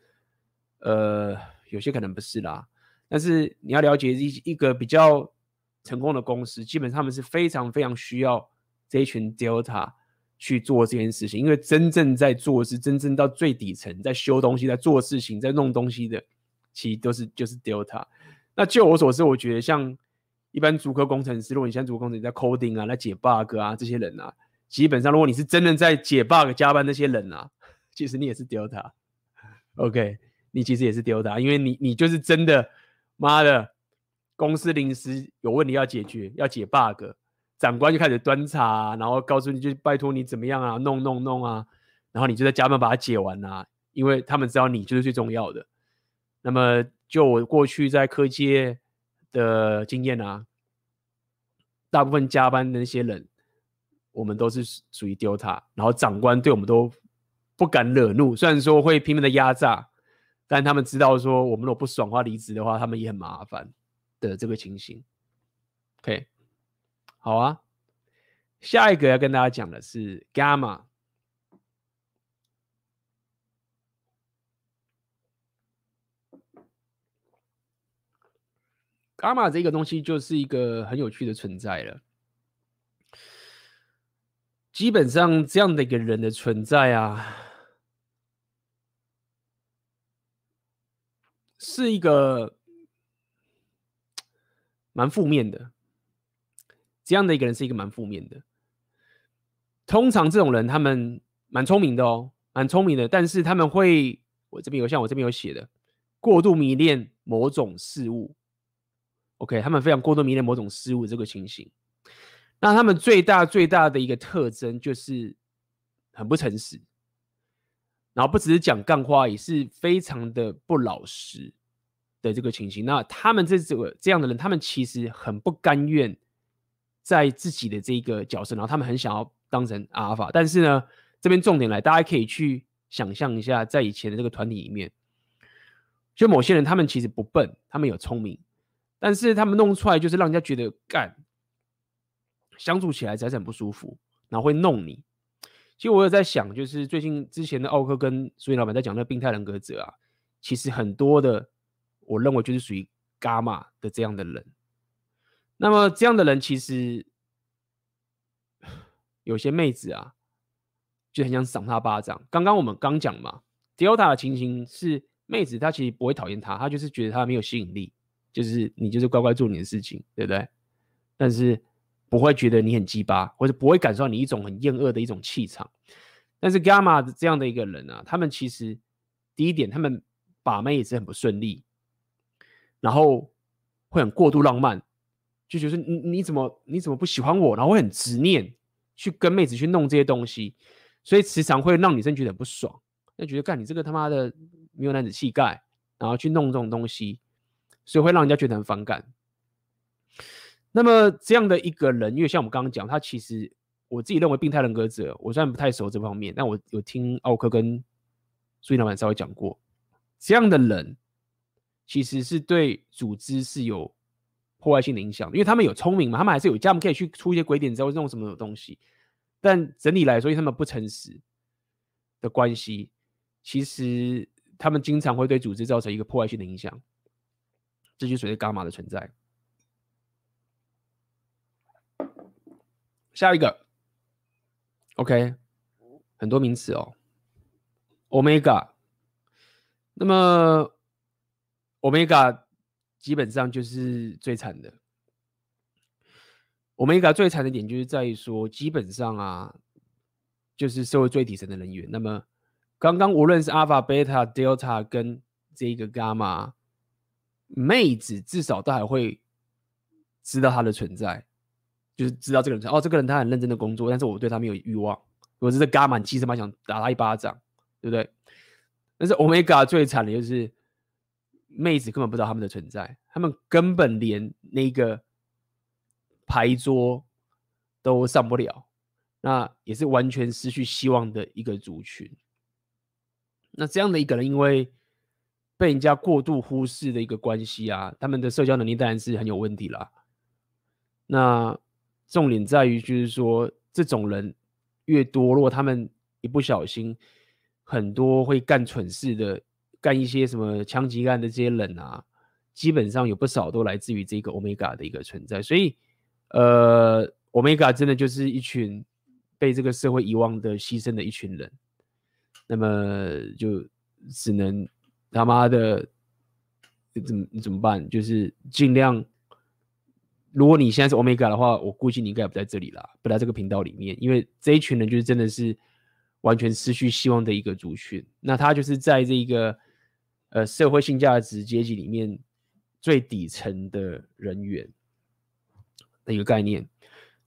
呃，有些可能不是啦，但是你要了解一一个比较成功的公司，基本上他们是非常非常需要这一群 Delta 去做这件事情，因为真正在做是真正到最底层，在修东西、在做事情、在弄东西的，其实都是就是 Delta。那就我所知，我觉得像一般主科工程师，如果你像竹科工程师在 coding 啊、在解 bug 啊，这些人啊，基本上如果你是真的在解 bug 加班那些人啊，其实你也是 Delta。OK，你其实也是 Delta，因为你你就是真的，妈的，公司临时有问题要解决，要解 bug。长官就开始端茶，然后告诉你就拜托你怎么样啊，弄弄弄啊，然后你就在加班把它解完啊，因为他们知道你就是最重要的。那么就我过去在科技业的经验啊，大部分加班的那些人，我们都是属于 Delta，然后长官对我们都不敢惹怒，虽然说会拼命的压榨，但他们知道说我们如果不爽的话离职的话，他们也很麻烦的这个情形。OK。好啊，下一个要跟大家讲的是 Gamma。伽马这个东西就是一个很有趣的存在了。基本上这样的一个人的存在啊，是一个蛮负面的。这样的一个人是一个蛮负面的。通常这种人他们蛮聪明的哦，蛮聪明的，但是他们会，我这边有像我这边有写的，过度迷恋某种事物。OK，他们非常过度迷恋某种事物这个情形。那他们最大最大的一个特征就是很不诚实，然后不只是讲干话，也是非常的不老实的这个情形。那他们这这个这样的人，他们其实很不甘愿。在自己的这个角色，然后他们很想要当成阿尔法，但是呢，这边重点来，大家可以去想象一下，在以前的这个团体里面，就某些人他们其实不笨，他们有聪明，但是他们弄出来就是让人家觉得干相处起来才是很不舒服，然后会弄你。其实我有在想，就是最近之前的奥克跟苏云老板在讲那个病态人格者啊，其实很多的，我认为就是属于伽马的这样的人。那么这样的人其实有些妹子啊，就很想赏他巴掌。刚刚我们刚讲嘛，Delta 的情形是妹子她其实不会讨厌他，她就是觉得他没有吸引力，就是你就是乖乖做你的事情，对不对？但是不会觉得你很鸡巴，或者不会感受到你一种很厌恶的一种气场。但是 Gamma 这样的一个人啊，他们其实第一点，他们把妹也是很不顺利，然后会很过度浪漫。就觉得你你怎么你怎么不喜欢我？然后会很执念去跟妹子去弄这些东西，所以时常会让女生觉得很不爽，就觉得干你这个他妈的没有男子气概，然后去弄这种东西，所以会让人家觉得很反感。那么这样的一个人，因为像我们刚刚讲，他其实我自己认为病态人格者，我虽然不太熟这方面，但我有听奥克跟苏云老板稍微讲过，这样的人其实是对组织是有。破坏性的影响，因为他们有聪明嘛，他们还是有家，他们可以去出一些鬼点子，或者弄什么东西。但整体来说，因为他们不诚实的关系，其实他们经常会对组织造成一个破坏性的影响。这就属于伽马的存在。下一个，OK，很多名词哦，Omega。那么，Omega。基本上就是最惨的。Omega 最惨的点就是在于说，基本上啊，就是社会最底层的人员。那么，刚刚无论是 Alpha、Beta、Delta 跟这个 Gamma，妹子至少都还会知道他的存在，就是知道这个人哦，这个人他很认真的工作，但是我对他没有欲望。如果是 Gamma，其实蛮想打他一巴掌，对不对？但是 Omega 最惨的就是。妹子根本不知道他们的存在，他们根本连那个牌桌都上不了，那也是完全失去希望的一个族群。那这样的一个人，因为被人家过度忽视的一个关系啊，他们的社交能力当然是很有问题啦。那重点在于，就是说这种人越多，如果他们一不小心，很多会干蠢事的。干一些什么枪击案的这些人啊，基本上有不少都来自于这个 Omega 的一个存在，所以，呃，Omega 真的就是一群被这个社会遗忘的牺牲的一群人，那么就只能他妈的怎么怎么办？就是尽量，如果你现在是 Omega 的话，我估计你应该不在这里啦，不在这个频道里面，因为这一群人就是真的是完全失去希望的一个族群。那他就是在这个呃社会性价值阶级里面最底层的人员的一个概念。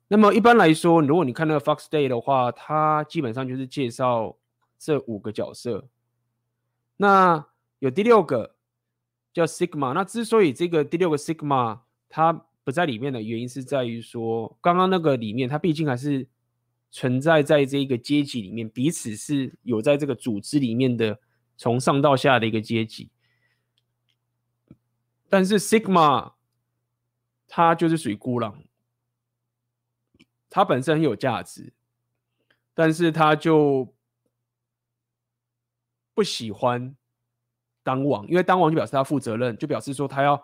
那么一般来说，如果你看那个 Fox Day 的话，它基本上就是介绍这五个角色。那有第六个叫 Sigma。那之所以这个第六个 Sigma 它不在里面的原因，是在于说，刚刚那个里面，它毕竟还是存在在这个阶级里面，彼此是有在这个组织里面的从上到下的一个阶级。但是 Sigma 它就是属于孤狼。他本身很有价值，但是他就不喜欢当王，因为当王就表示他负责任，就表示说他要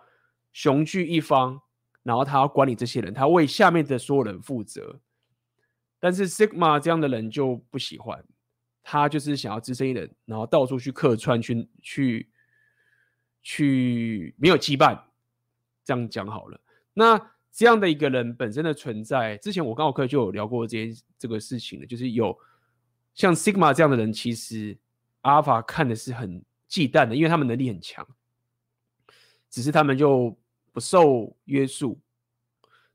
雄踞一方，然后他要管理这些人，他为下面的所有人负责。但是 Sigma 这样的人就不喜欢，他就是想要只身一人，然后到处去客串，去去去没有羁绊，这样讲好了。那这样的一个人本身的存在，之前我刚好课就有聊过这件这个事情的，就是有像 Sigma 这样的人，其实 Alpha 看的是很忌惮的，因为他们能力很强，只是他们就不受约束。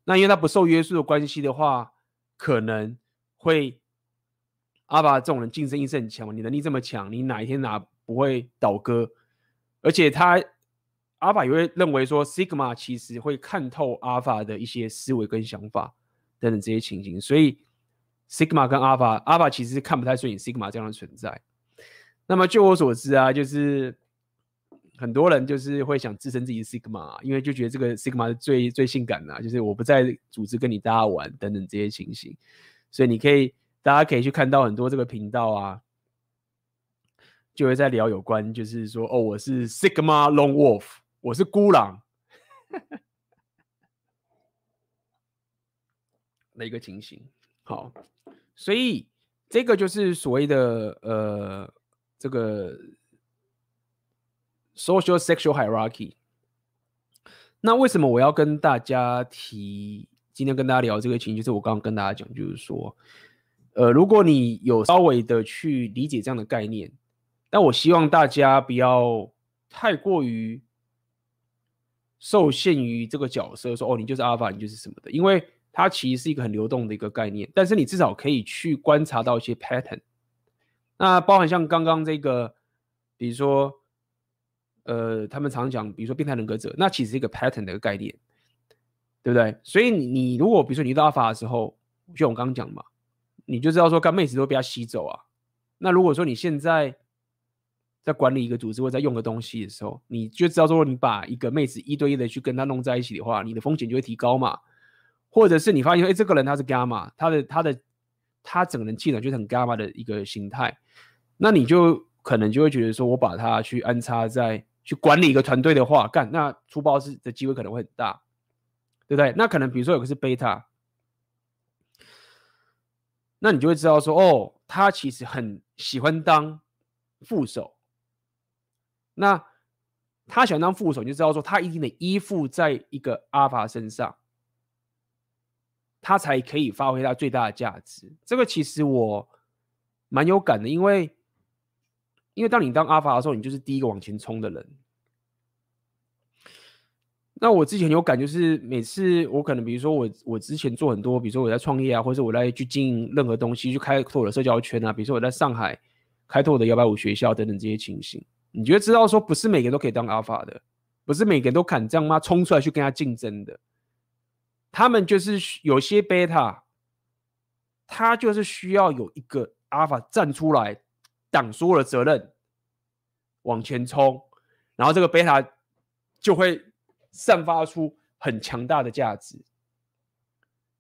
那因为他不受约束的关系的话，可能会 Alpha 这种人竞争意识很强，你能力这么强，你哪一天哪不会倒戈？而且他。阿法也会认为说，Sigma 其实会看透阿法的一些思维跟想法等等这些情形，所以 Sigma 跟阿法，阿法其实是看不太顺眼 Sigma 这样的存在。那么就我所知啊，就是很多人就是会想自称自己是 Sigma，因为就觉得这个 Sigma 是最最性感的，就是我不在组织跟你大家玩等等这些情形。所以你可以，大家可以去看到很多这个频道啊，就会在聊有关，就是说哦，我是 Sigma Lone Wolf。我是孤狼 的一个情形，好，所以这个就是所谓的呃，这个 social sexual hierarchy。那为什么我要跟大家提？今天跟大家聊这个情，就是我刚刚跟大家讲，就是说，呃，如果你有稍微的去理解这样的概念，但我希望大家不要太过于。受限于这个角色，说哦，你就是阿尔法，你就是什么的，因为它其实是一个很流动的一个概念。但是你至少可以去观察到一些 pattern。那包含像刚刚这个，比如说，呃，他们常讲，比如说变态人格者，那其实是一个 pattern 的一个概念，对不对？所以你你如果比如说你遇到阿法的时候，就我刚刚讲嘛，你就知道说，干妹子都被他吸走啊。那如果说你现在，在管理一个组织或在用个东西的时候，你就知道说，你把一个妹子一对一的去跟他弄在一起的话，你的风险就会提高嘛。或者是你发现，哎，这个人他是 Gamma，他的他的他整个人气场就是很 Gamma 的一个形态，那你就可能就会觉得说，我把他去安插在去管理一个团队的话，干那出包是的机会可能会很大，对不对？那可能比如说有个是 Beta，那你就会知道说，哦，他其实很喜欢当副手。那他想当副手，你就知道说他一定得依附在一个阿尔法身上，他才可以发挥他最大的价值。这个其实我蛮有感的，因为因为当你当阿尔法的时候，你就是第一个往前冲的人。那我之前有感，就是每次我可能比如说我我之前做很多，比如说我在创业啊，或者我在去经营任何东西，去开拓我的社交圈啊，比如说我在上海开拓我的幺八五学校等等这些情形。你觉得知道说不是每个人都可以当 Alpha 的，不是每个人都敢这样吗？冲出来去跟他竞争的，他们就是有些 Beta，他就是需要有一个 Alpha 站出来挡所有的责任，往前冲，然后这个 Beta 就会散发出很强大的价值。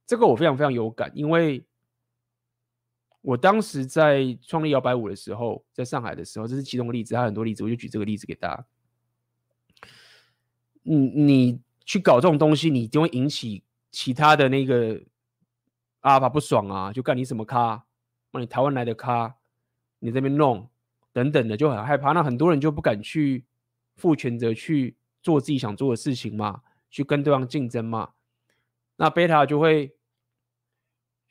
这个我非常非常有感，因为。我当时在创立摇摆舞的时候，在上海的时候，这是其中的例子，还有很多例子，我就举这个例子给大家。你你去搞这种东西，你就会引起其他的那个阿尔法不爽啊，就干你什么咖，那你台湾来的咖，你这边弄等等的，就很害怕。那很多人就不敢去负全责去做自己想做的事情嘛，去跟对方竞争嘛。那贝塔就会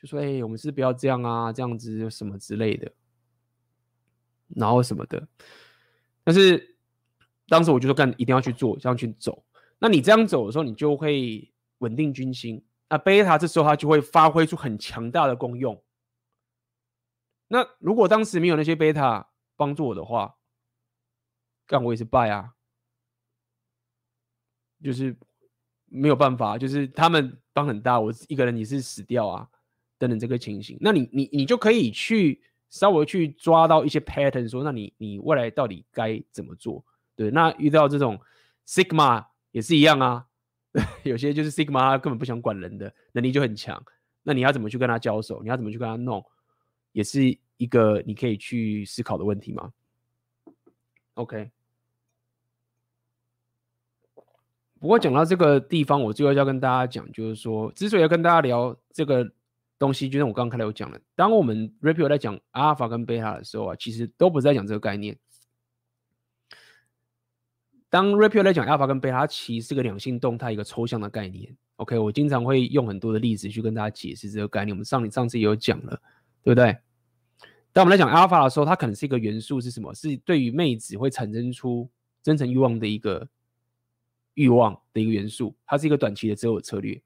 就说：“哎、我们是不要这样啊，这样子什么之类的，然后什么的。”但是当时我就说干，一定要去做，这样去走。那你这样走的时候，你就会稳定军心。那贝塔这时候它就会发挥出很强大的功用。那如果当时没有那些贝塔帮助我的话，干我也是败啊，就是没有办法，就是他们帮很大，我一个人也是死掉啊，等等这个情形。那你你你就可以去稍微去抓到一些 pattern，说那你你未来到底该怎么做？对，那遇到这种 Sigma。也是一样啊，有些就是 Sigma 他根本不想管人的能力就很强，那你要怎么去跟他交手？你要怎么去跟他弄？也是一个你可以去思考的问题嘛。OK，不过讲到这个地方，我最后要跟大家讲，就是说，之所以要跟大家聊这个东西，就像我刚刚开头有讲了，当我们 Rapio 在讲阿尔法跟贝塔的时候啊，其实都不是在讲这个概念。当 Rapio 来讲 Alpha 跟 Beta，其实是个两性动态，一个抽象的概念。OK，我经常会用很多的例子去跟大家解释这个概念。我们上上次也有讲了，对不对？当我们来讲 Alpha 的时候，它可能是一个元素是什么？是对于妹子会产生出真诚欲望的一个欲望的一个元素，它是一个短期的择偶策略。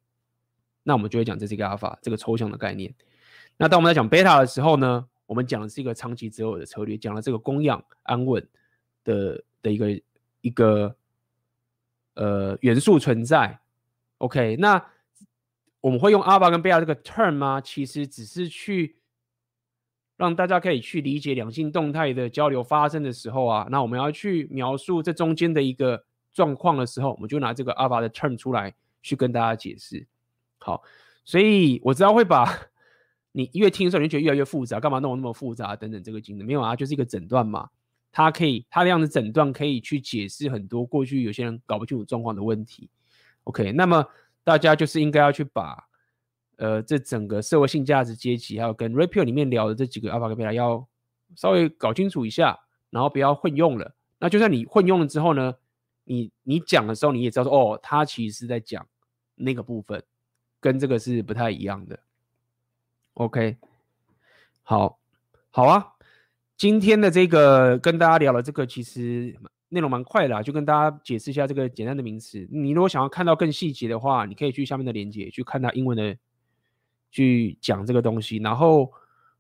那我们就会讲这是一个 Alpha 这个抽象的概念。那当我们在讲 Beta 的时候呢，我们讲的是一个长期择偶的策略，讲了这个供养安稳的的一个。一个呃元素存在，OK，那我们会用阿巴跟贝塔这个 term 吗？其实只是去让大家可以去理解两性动态的交流发生的时候啊，那我们要去描述这中间的一个状况的时候，我们就拿这个阿巴的 term 出来去跟大家解释。好，所以我知道会把你越听的时候，你就觉得越来越复杂，干嘛弄那么复杂等等这个经历没有啊，就是一个诊断嘛。它可以，它这样的诊断可以去解释很多过去有些人搞不清楚状况的问题。OK，那么大家就是应该要去把，呃，这整个社会性价值阶级，还有跟 Rapio 里面聊的这几个 Alpha 跟 Beta 要稍微搞清楚一下，然后不要混用了。那就算你混用了之后呢，你你讲的时候你也知道说，哦，他其实是在讲那个部分，跟这个是不太一样的。OK，好，好啊。今天的这个跟大家聊的这个，其实内容蛮快的啊，就跟大家解释一下这个简单的名词。你如果想要看到更细节的话，你可以去下面的链接去看他英文的，去讲这个东西。然后，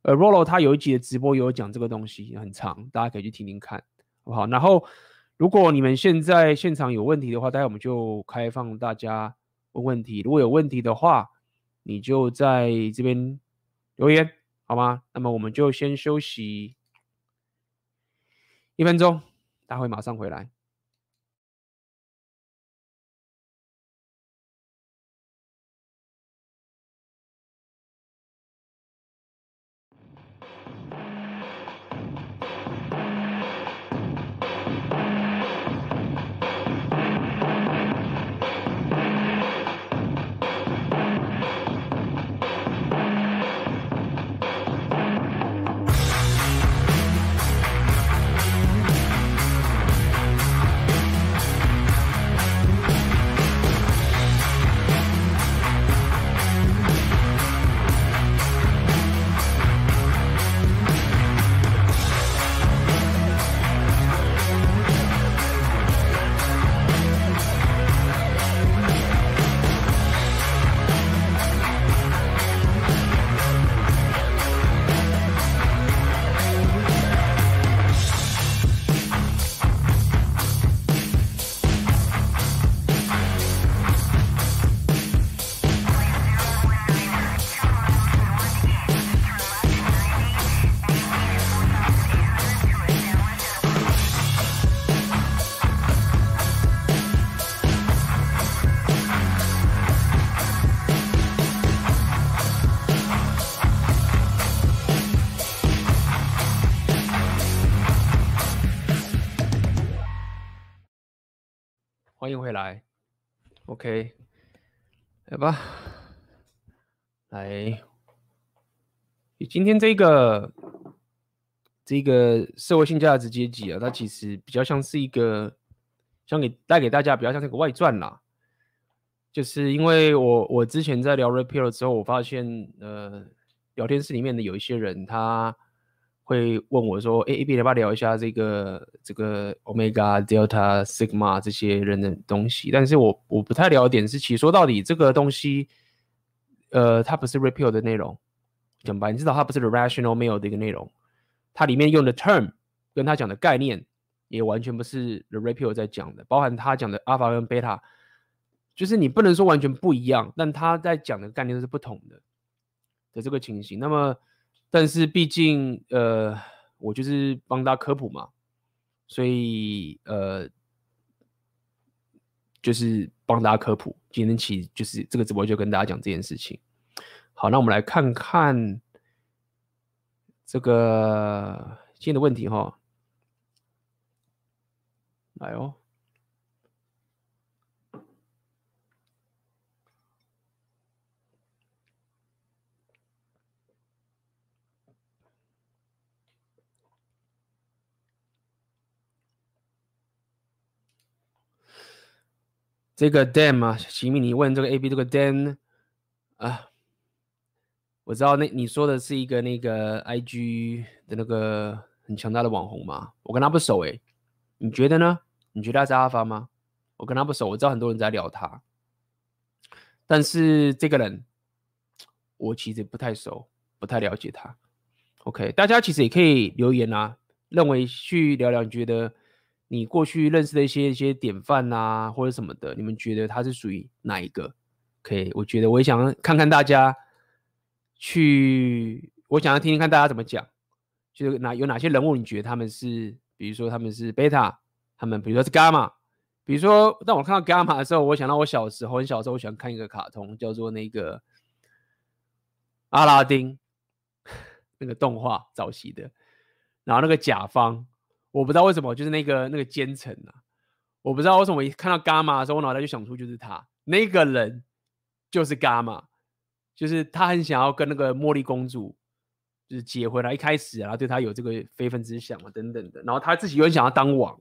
呃，Rollo 他有一集的直播有讲这个东西，很长，大家可以去听听看，好不好？然后，如果你们现在现场有问题的话，待会我们就开放大家问问题。如果有问题的话，你就在这边留言，好吗？那么我们就先休息。一分钟，大会马上回来。欢迎回来，OK，来吧，来，今天这个这个社会性价值阶级啊，它其实比较像是一个，想给带给大家比较像是一个外传啦。就是因为我我之前在聊 Red Pill 之后，我发现呃，聊天室里面的有一些人他会问我说：“哎，AB 要不要聊一下这个这个 Omega、Delta、Sigma 这些人的东西？”但是我我不太了解是，其实说到底这个东西，呃，它不是 repeal 的内容。讲白，你知道它不是 Rational mail 的一个内容，它里面用的 term 跟他讲的概念也完全不是 The repeal 在讲的，包含他讲的 Alpha 跟 Beta。就是你不能说完全不一样，但他在讲的概念是不同的的这个情形。那么，但是毕竟呃，我就是帮大家科普嘛，所以呃，就是帮大家科普。今天起就是这个直播就跟大家讲这件事情。好，那我们来看看这个今天的问题哈，来哦。这个 Dan 啊，齐米，你问这个 AB 这个 Dan 啊，我知道那你说的是一个那个 IG 的那个很强大的网红嘛，我跟他不熟诶，你觉得呢？你觉得他是阿发吗？我跟他不熟，我知道很多人在聊他，但是这个人我其实不太熟，不太了解他。OK，大家其实也可以留言啊，认为去聊聊，你觉得？你过去认识的一些一些典范啊，或者什么的，你们觉得他是属于哪一个？可以，我觉得我也想看看大家去，我想要听听看大家怎么讲，就是哪有哪些人物，你觉得他们是，比如说他们是贝塔，他们比如说是伽马，比如说当我看到伽马的时候，我想到我小时候很小时候，我喜欢看一个卡通，叫做那个阿拉丁，那个动画早期的，然后那个甲方。我不知道为什么，就是那个那个奸臣啊，我不知道为什么，一看到伽马的时候，我脑袋就想出就是他，那个人就是伽马，就是他很想要跟那个茉莉公主就是结婚了，一开始啊，对他有这个非分之想啊等等的，然后他自己又很想要当王，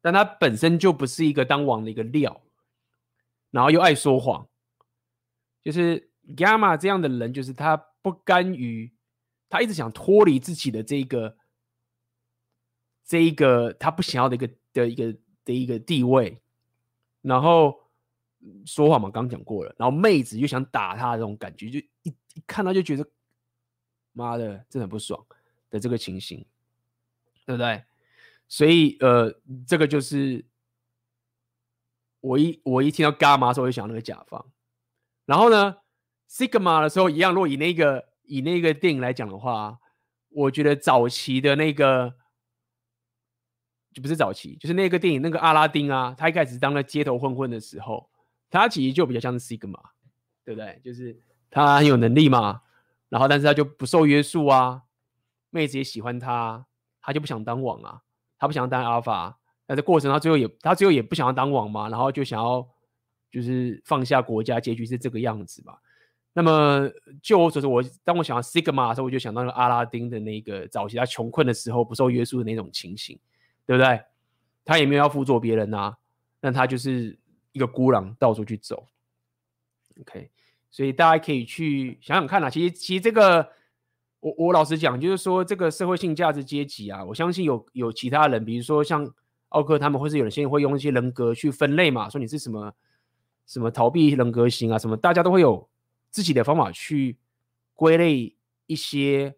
但他本身就不是一个当王的一个料，然后又爱说谎，就是伽马这样的人，就是他不甘于，他一直想脱离自己的这个。这一个他不想要的一个的一个的一个地位，然后说话嘛，刚讲过了，然后妹子又想打他这种感觉，就一一看到就觉得妈的，真的很不爽的这个情形，对不对？所以呃，这个就是我一我一听到伽马的时候，我就想那个甲方，然后呢，Sigma 的时候一样，如果以那个以那个电影来讲的话，我觉得早期的那个。就不是早期，就是那个电影那个阿拉丁啊，他一开始当了街头混混的时候，他其实就比较像是 Sigma，对不对？就是他很有能力嘛，然后但是他就不受约束啊，妹子也喜欢他，他就不想当王啊，他不想当 Alpha，那在过程他最后也他最后也不想要当王嘛，然后就想要就是放下国家，结局是这个样子嘛。那么就我所说，我当我想到 Sigma 的时候，我就想到那个阿拉丁的那个早期他穷困的时候不受约束的那种情形。对不对？他也没有要辅佐别人呐，那他就是一个孤狼，到处去走。OK，所以大家可以去想想看啊。其实，其实这个，我我老实讲，就是说这个社会性价值阶级啊，我相信有有其他人，比如说像奥克他们，或是有些人会用一些人格去分类嘛，说你是什么什么逃避人格型啊，什么，大家都会有自己的方法去归类一些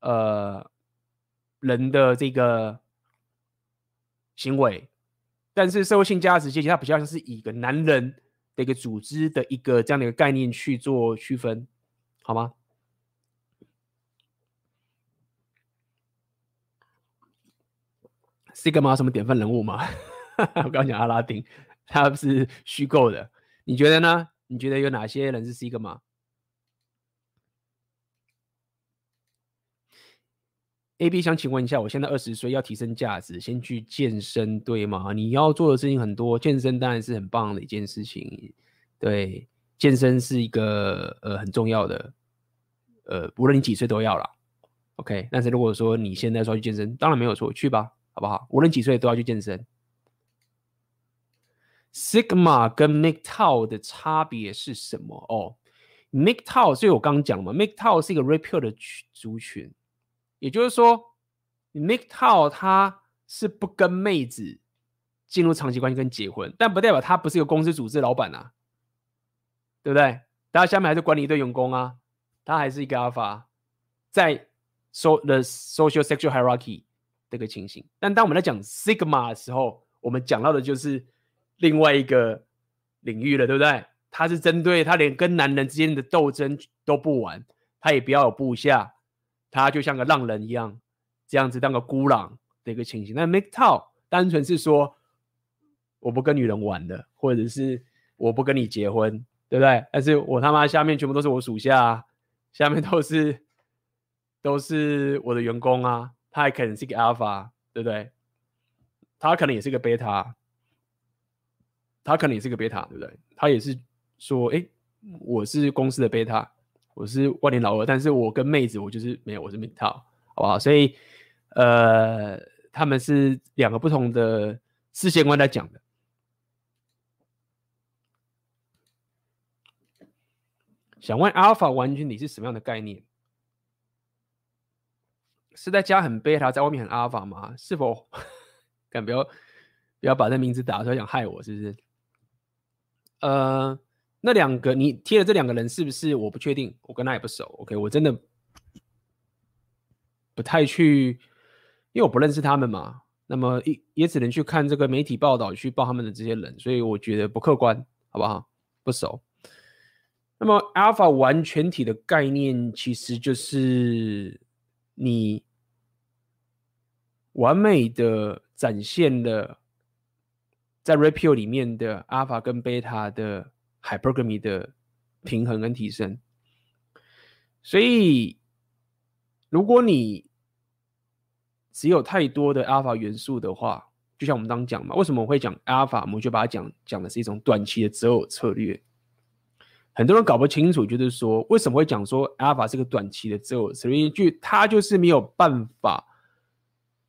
呃人的这个。行为，但是社会性价值阶级它比较像是以一个男人的一个组织的一个这样的一个概念去做区分，好吗？Sigma 什么典范人物吗？我刚讲阿拉丁，他不是虚构的，你觉得呢？你觉得有哪些人是 A B 想请问一下，我现在二十岁，要提升价值，先去健身，对吗？你要做的事情很多，健身当然是很棒的一件事情。对，健身是一个呃很重要的呃，无论你几岁都要啦。OK，但是如果说你现在说要去健身，当然没有错，去吧，好不好？无论几岁都要去健身。Sigma 跟 MGTOW 的差别是什么？哦，MGTOW，所以我刚刚讲嘛，MGTOW 是一个 Red Pill 的族群，也就是说，MGTOW 他是不跟妹子进入长期关系跟结婚，但不代表他不是一个公司组织老板啊，对不对？大家下面还是管理一堆员工啊，他还是一个 Alpha，在 So the Social Sexual Hierarchy 这个情形。但当我们在讲 Sigma 的时候，我们讲到的就是。另外一个领域了，对不对？他是针对他连跟男人之间的斗争都不玩，他也不要有部下，他就像个浪人一样，这样子当个孤狼的一个情形。那 MGTOW 单纯是说我不跟女人玩的，或者是我不跟你结婚，对不对？但是我他妈下面全部都是我属下，下面都是都是我的员工啊，他还可能是一个 Alpha，对不对？他可能也是个 Beta。他可能也是个贝塔，对不对？他也是说，哎，我是公司的贝塔，我是万年老二，但是我跟妹子，我就是没有，我是 MGTOW，好不好？所以，呃，他们是两个不同的世界观在讲的。想问 Alpha 完全体是什么样的概念？是在家很贝塔，在外面很 Alpha 吗？是否？敢不要不要把这名字打出来，想害我，是不是？呃，那两个你贴的这两个人是不是？我不确定，我跟他也不熟。OK，我真的不太去，因为我不认识他们嘛。那么也也只能去看这个媒体报道去报他们的这些人，所以我觉得不客观，好不好？不熟。那么 Alpha 完全体的概念其实就是你完美的展现了。在 Red Pill 里面的 Alpha 跟 Beta 的 Hypergamy 的平衡跟提升，所以如果你只有太多的 Alpha 元素的话，就像我们刚刚讲嘛，为什么我会讲 Alpha？我们就把它讲讲的是一种短期的择偶策略。很多人搞不清楚，就是说为什么会讲说 Alpha 是个短期的择偶策略？就他就是没有办法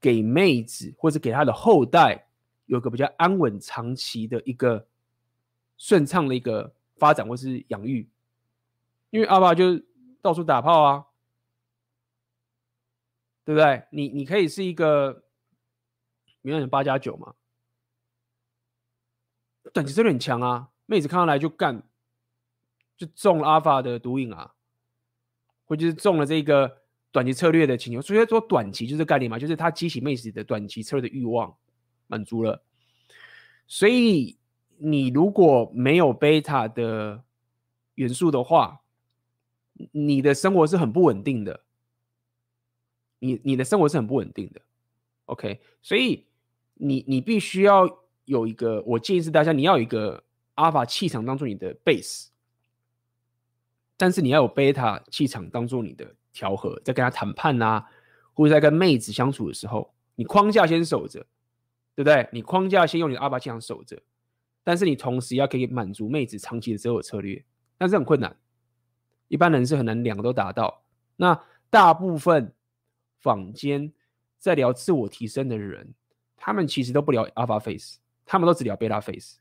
给妹子或者给他的后代。有个比较安稳、长期的一个顺畅的一个发展，或是养育，因为阿爸就到处打炮啊，对不对？你你可以是一个原来八加九嘛，短期策略很强啊，妹子看上来就干，就中了阿法的毒瘾啊，或者是中了这个短期策略的请求。所以说短期就是概念嘛，就是他激起妹子的短期策略的欲望。满足了，所以你如果没有贝塔的元素的话，你的生活是很不稳定的。你你的生活是很不稳定的，OK？所以你你必须要有一个，我建议是大家你要有一个阿法气场当做你的 base，但是你要有贝塔气场当做你的调和，在跟他谈判啊，或者在跟妹子相处的时候，你框架先守着。对不对？你框架先用你的阿巴气场守着，但是你同时要可以满足妹子长期的择偶策略，那是很困难，一般人是很难两个都达到。那大部分坊间在聊自我提升的人，他们其实都不聊 Alpha Face，他们都只聊 Beta Face。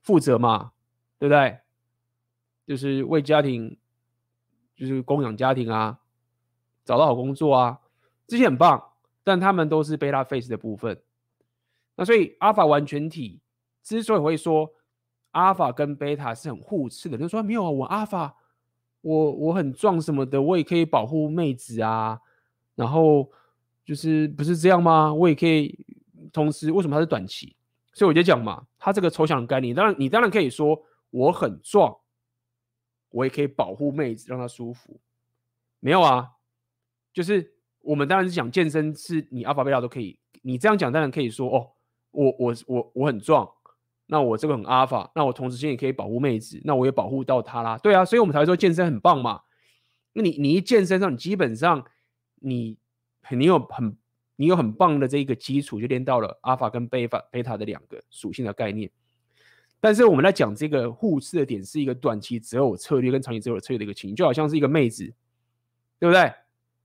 负责嘛，对不对？就是为家庭，就是供养家庭啊，找到好工作啊，这些很棒，但他们都是 Beta Face 的部分。那所以，阿尔法完全体之所以会说阿尔法跟贝塔是很互斥的，就说没有啊，我阿尔法，我我很壮什么的，我也可以保护妹子啊，然后就是不是这样吗？我也可以同时，为什么它是短期？所以我就讲嘛，它这个抽象概念，当然你当然可以说我很壮，我也可以保护妹子，让她舒服。没有啊，就是我们当然是讲健身，是你阿尔法贝塔都可以，你这样讲当然可以说哦。我我我我很壮，那我这个很阿尔法，那我同时间也可以保护妹子，那我也保护到她啦。对啊，所以我们才会说健身很棒嘛。那你你一健身上，你基本上你你有很你有很棒的这一个基础，就练到了阿尔法跟贝法贝塔的两个属性的概念。但是我们在讲这个互斥的点，是一个短期择偶策略跟长期择偶策略的一个情，就好像是一个妹子，对不对？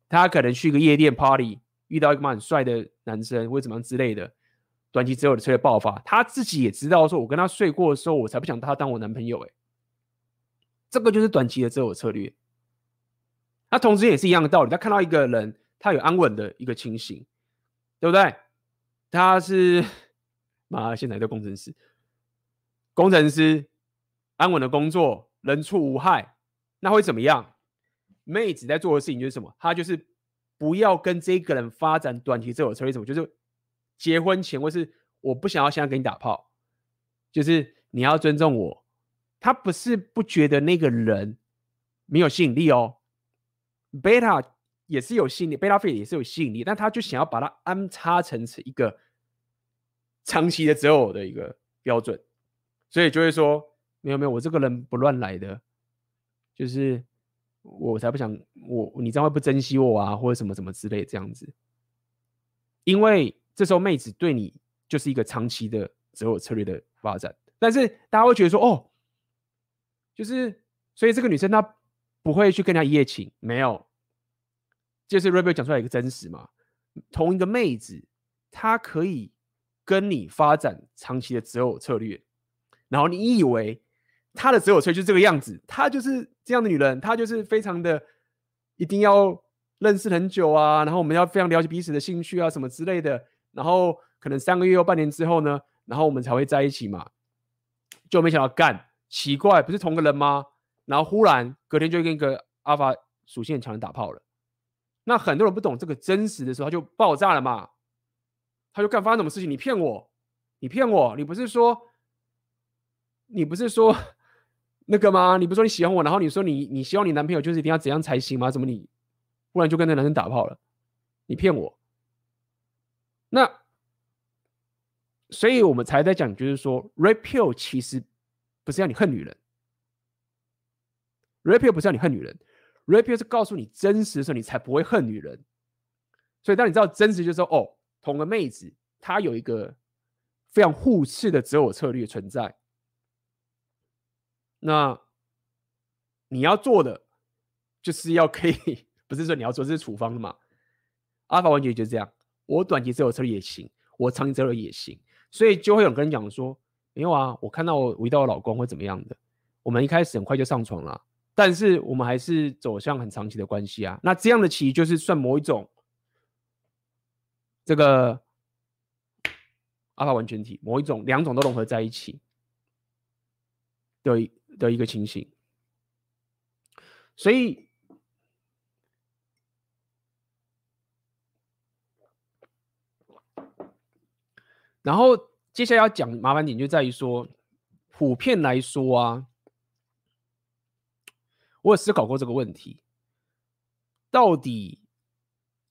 她可能去个夜店 party，遇到一个蛮帅的男生或者怎么样之类的，短期择偶的策略爆发，他自己也知道说，我跟他睡过的时候，我才不想他当我男朋友，哎，这个就是短期的择偶策略。那同时也是一样的道理，他看到一个人，他有安稳的一个情形，对不对？他是妈现在的工程师。工程师安稳的工作，人畜无害，那会怎么样？妹子在做的事情就是什么？她就是不要跟这个人发展短期择偶策略，什么？就是结婚前或是我不想要现在跟你打炮，就是你要尊重我。他不是不觉得那个人没有吸引力哦，贝塔也是有吸引力，贝塔费也是有吸引力，但他就想要把它安插成是一个长期的择偶的一个标准。所以就会说，没有没有，我这个人不乱来的，就是我才不想我你这样会不珍惜我啊，或者什么什么之类这样子。因为这时候妹子对你就是一个长期的择偶策略的发展，但是大家会觉得说，哦，就是所以这个女生她不会去跟人家一夜情，没有，就是 Rebel 讲出来一个真实嘛，同一个妹子她可以跟你发展长期的择偶策略。然后你以为她的择偶策略就是这个样子，她就是这样的女人，她就是非常的一定要认识很久啊，然后我们要非常了解彼此的兴趣啊什么之类的，然后可能三个月或半年之后呢，然后我们才会在一起嘛，就没想到干，奇怪，不是同个人吗？然后忽然隔天就跟一个阿法属性很强的打炮了，那很多人不懂这个真实的时候，他就爆炸了嘛，他就干发生什么事情？你骗我，你骗我，你不是说？你不是说那个吗？你不是说你喜欢我，然后你说你你希望你男朋友就是一定要怎样才行吗？怎么你忽然就跟那男生打炮了？你骗我！那所以我们才在讲，就是说，Red Pill 其实不是要你恨女人，Red Pill 不是要你恨女人，Red Pill 是告诉你真实的时候，你才不会恨女人。所以当你知道真实，就是说，哦，同个妹子她有一个非常互斥的择偶策略存在。那你要做的就是要可以，不是说你要做，这是处方的嘛？阿法完全就是这样，我短期择偶策略也行，我长期择偶也行，所以就会有人跟你讲说，没有啊，我看到我遇到我老公会怎么样的？我们一开始很快就上床了，但是我们还是走向很长期的关系啊。那这样的其实就是算某一种这个阿法完全体，某一种两种都融合在一起，对。的一个情形，所以，然后接下来要讲麻烦点就在于说，普遍来说啊，我有思考过这个问题，到底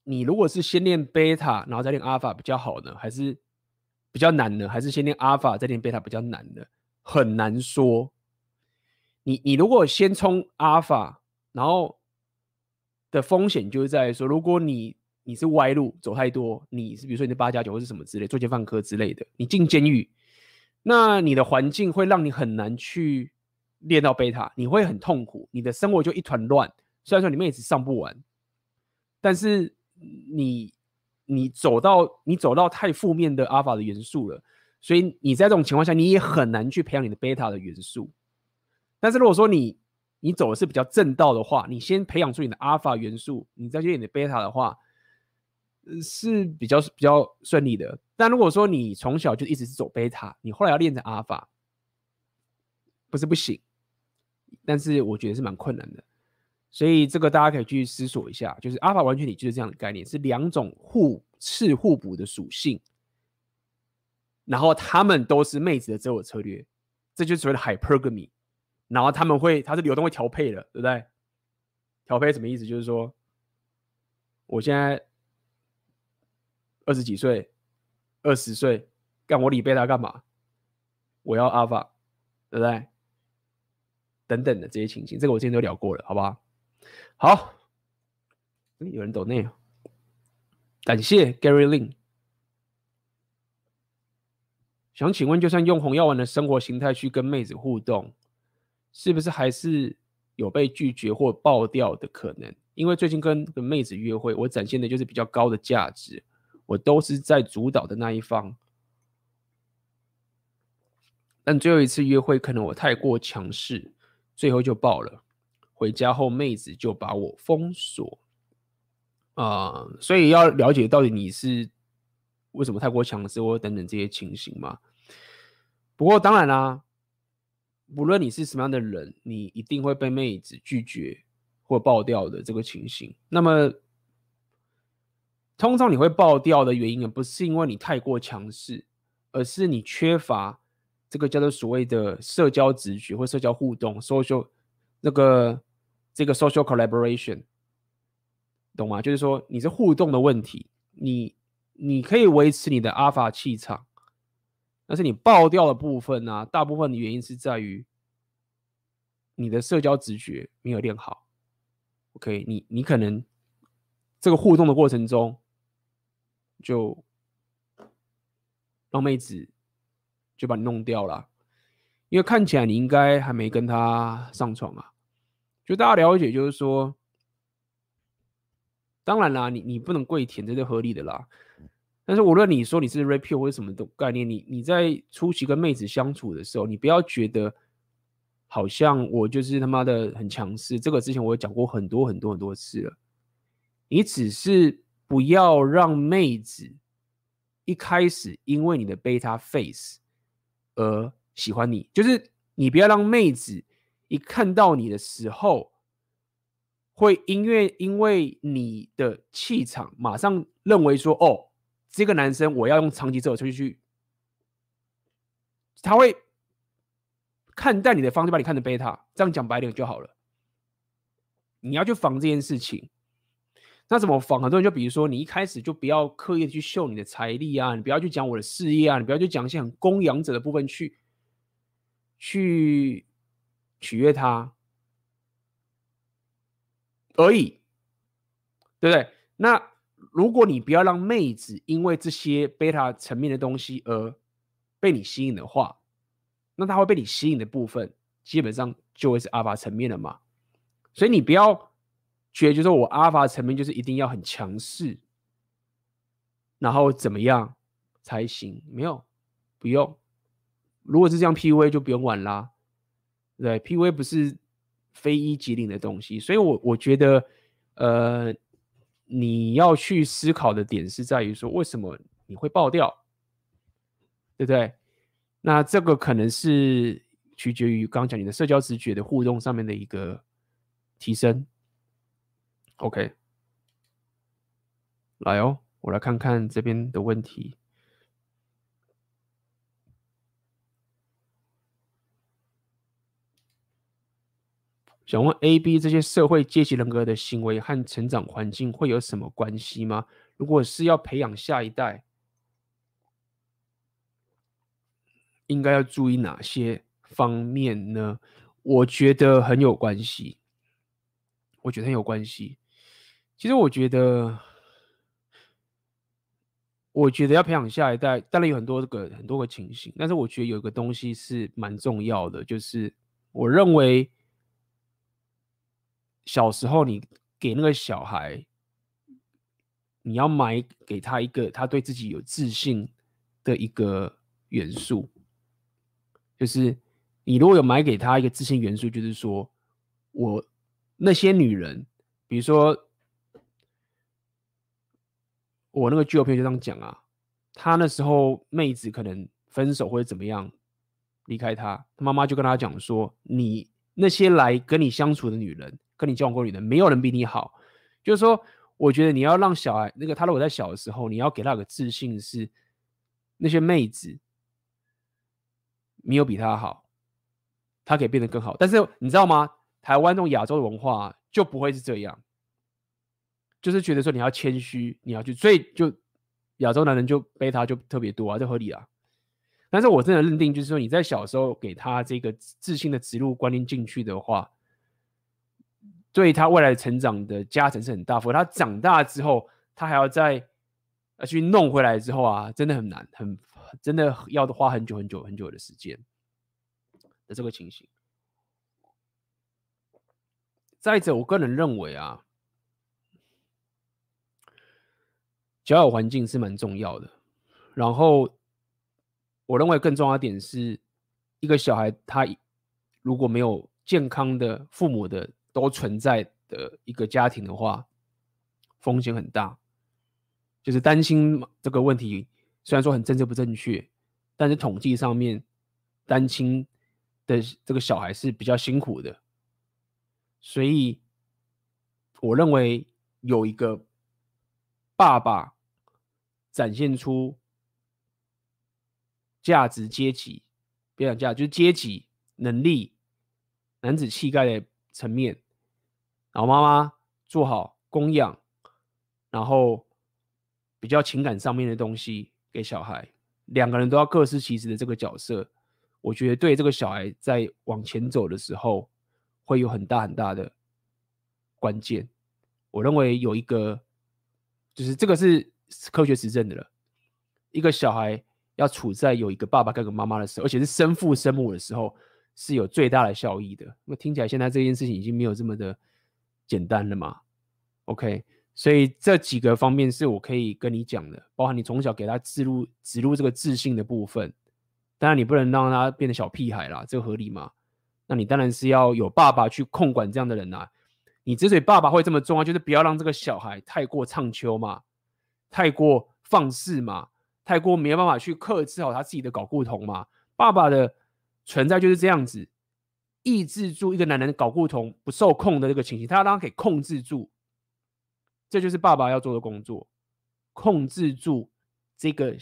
你如果是先练贝塔，然后再练阿尔法比较好呢，还是比较难呢？还是先练阿尔法再练贝塔比较难呢？很难说。你你如果先冲阿尔法，然后的风险就是在说，如果你你是歪路走太多，你是比如说你是八加九或是什么之类，作奸犯科之类的，你进监狱，那你的环境会让你很难去练到贝塔，你会很痛苦，你的生活就一团乱。虽然说你妹子上不完，但是你你走到你走到太负面的阿尔法的元素了，所以你在这种情况下，你也很难去培养你的贝塔的元素。但是如果说你你走的是比较正道的话，你先培养出你的阿尔法元素，你再去练你的贝塔的话，是比较比较顺利的。但如果说你从小就一直是走贝塔，你后来要练成阿尔法，不是不行，但是我觉得是蛮困难的。所以这个大家可以去思索一下，就是阿尔法完全体就是这样的概念，是两种互斥互补的属性，然后他们都是妹子的择偶策略，这就是所谓的 hypergamy。然后他们会，它是流动会调配的，对不对？调配什么意思？就是说，我现在二十几岁，二十岁，干我理贝塔干嘛？我要阿法，对不对？等等的这些情形，这个我之前都聊过了，好不好？好，有人抖内，感谢 Gary Lin。想请问，就算用红药丸的生活形态去跟妹子互动，是不是还是有被拒绝或爆掉的可能？因为最近跟跟妹子约会，我展现的就是比较高的价值，我都是在主导的那一方。但最后一次约会，可能我太过强势，最后就爆了。回家后，妹子就把我封锁。啊、所以要了解到底你是为什么太过强势，或等等这些情形嘛。不过当然啦、啊，无论你是什么样的人，你一定会被妹子拒绝或爆掉的这个情形。那么，通常你会爆掉的原因，也不是因为你太过强势，而是你缺乏这个叫做所谓的社交直觉或社交互动 （social 那个这个 social collaboration）。懂吗？就是说你是互动的问题，你你可以维持你的阿法气场，但是你爆掉的部分呢、大部分的原因是在于你的社交直觉没有练好。OK，你你可能这个互动的过程中就让妹子就把你弄掉了，因为看起来你应该还没跟他上床啊。就大家了解，就是说。当然啦，你你不能跪舔，这是合理的啦。但是无论你说你是 rapio 或者什么的概念，你你在初期跟妹子相处的时候，你不要觉得好像我就是他妈的很强势。这个之前我有讲过很多很多很多次了。你只是不要让妹子一开始因为你的 beta face 而喜欢你，就是你不要让妹子一看到你的时候。会因为因为你的气场，马上认为说，哦，这个男生我要用长期之后出去，他会看待你的方式把你看成贝塔，这样讲白点就好了。你要去防这件事情，那怎么防？很多人就比如说，你一开始就不要刻意的去秀你的财力啊，你不要去讲我的事业啊，你不要去讲一些很供养者的部分去去取悦他。而已，对不对？那如果你不要让妹子因为这些贝塔层面的东西而被你吸引的话，那她会被你吸引的部分基本上就会是阿法层面了嘛。所以你不要觉得就是我阿尔法层面就是一定要很强势，然后怎么样才行？没有，不用。如果是这样 PUA 就不用玩啦。对，PUA 不是。非一即零的东西，所以我我觉得，呃，你要去思考的点是在于说，为什么你会爆掉，对不对？那这个可能是取决于刚讲你的社交直觉的互动上面的一个提升。OK，来哦，我来看看这边的问题。想问 A、B 这些社会阶级人格的行为和成长环境会有什么关系吗？如果是要培养下一代，应该要注意哪些方面呢？我觉得很有关系。我觉得很有关系。其实我觉得，我觉得要培养下一代，当然有很多个很多个情形，但是我觉得有一个东西是蛮重要的，就是我认为。小时候，你给那个小孩，你要买给他一个他对自己有自信的一个元素，就是你如果有买给他一个自信元素，就是说我那些女人，比如说我那个旧片就这样讲啊，他那时候妹子可能分手或者怎么样离开他，他妈妈就跟他讲说，你那些来跟你相处的女人。跟你交往过女人，没有人比你好。就是说，我觉得你要让小孩那个他如果在小的时候，你要给他个自信，是那些妹子没有比他好，他可以变得更好。但是你知道吗？台湾这种亚洲的文化就不会是这样，就是觉得说你要谦虚，你要去，所以就亚洲男人就贝塔就特别多啊，这合理啊。但是我真的认定，就是说你在小时候给他这个自信的植入观念进去的话。对他未来成长的加成是很大，否则他长大之后，他还要再去弄回来之后啊，真的很难，很真的要花很久很久很久的时间的这个情形。再者，我个人认为啊，交友环境是蛮重要的。然后，我认为更重要的点是，一个小孩他如果没有健康的父母的都存在的一个家庭的话，风险很大。就是单亲这个问题，虽然说很政治不正确，但是统计上面，单亲的这个小孩是比较辛苦的。所以，我认为有一个爸爸展现出价值阶级，别讲价，就是阶级能力、男子气概的层面，然后妈妈做好供养，然后比较情感上面的东西给小孩，两个人都要各司其职的这个角色，我觉得对这个小孩在往前走的时候会有很大很大的关键。我认为有一个，就是这个是科学实证的了，一个小孩。要处在有一个爸爸跟个妈妈的时候，而且是生父生母的时候，是有最大的效益的。那听起来现在这件事情已经没有这么的简单了嘛？OK，所以这几个方面是我可以跟你讲的，包含你从小给他植入植入这个自信的部分。当然你不能让他变得小屁孩啦，这个合理吗？那你当然是要有爸爸去控管这样的人啊。你之所以爸爸会这么重要，就是不要让这个小孩太过唱秋嘛，太过放肆嘛。太过没有办法去克制好他自己的搞固酮嘛？爸爸的存在就是这样子，抑制住一个男人搞固酮不受控的这个情形，他要让他给控制住，这就是爸爸要做的工作，控制住这个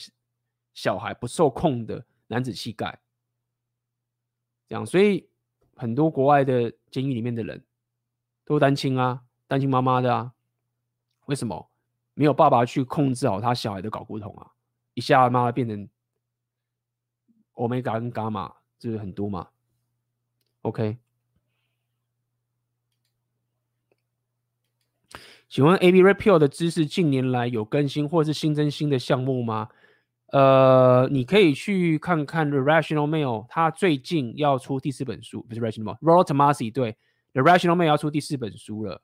小孩不受控的男子气概。这样，所以很多国外的监狱里面的人都单亲啊，单亲妈妈的啊，为什么没有爸爸去控制好他小孩的睾固酮啊？一下妈妈变成欧米伽跟伽马，就是很多嘛。OK，请问 AB Red Pill 的知识近年来有更新或是新增新的项目吗？呃，你可以去看看 The Rational Mail，他最近要出第四本书，不是 Rational Mail，Roll Tomasi 对，The Rational Mail 要出第四本书了。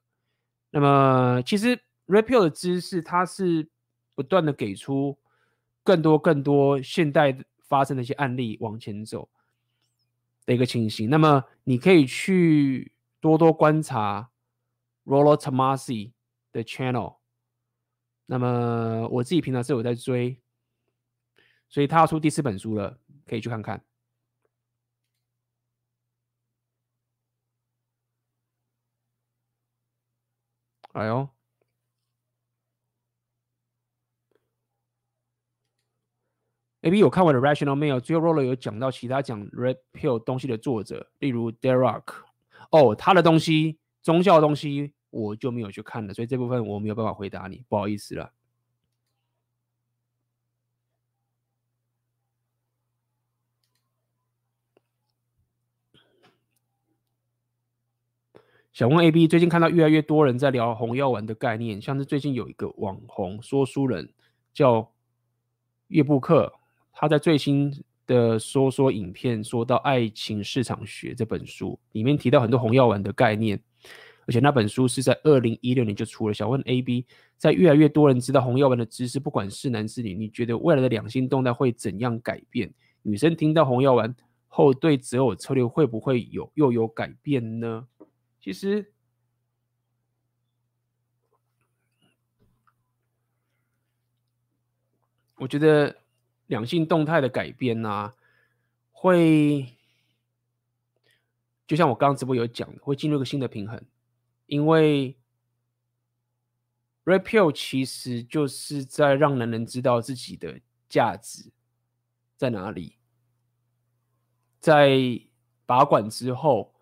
那么其实 Red Pill 的知识，它是不断的给出。更多更多现代发生的一些案例往前走的一个情形，那么你可以去多多观察 Rollo Tomasi 的 channel。那么我自己平常是有在追，所以他要出第四本书了，可以去看看。哎呦。A B 有看完的 Rational Male，最后 Roller 有讲到其他讲 Red Pill 东西的作者，例如 Derek。哦，他的东西，宗教的东西我就没有去看了，所以这部分我没有办法回答你，不好意思了。想问 A B，最近看到越来越多人在聊红药丸的概念，像是最近有一个网红说书人叫叶布克。他在最新的说说影片说到《爱情市场学》这本书里面提到很多红药丸的概念，而且那本书是在二零一六年就出了。想问 AB，在越来越多人知道红药丸的知识，不管是男是女，你觉得未来的两性动态会怎样改变？女生听到红药丸后对择偶策略会不会有又有改变呢？其实，我觉得。两性动态的改变啊，会就像我刚刚直播有讲，会进入一个新的平衡，因为 repeal 其实就是在让男人知道自己的价值在哪里。在拔管之后，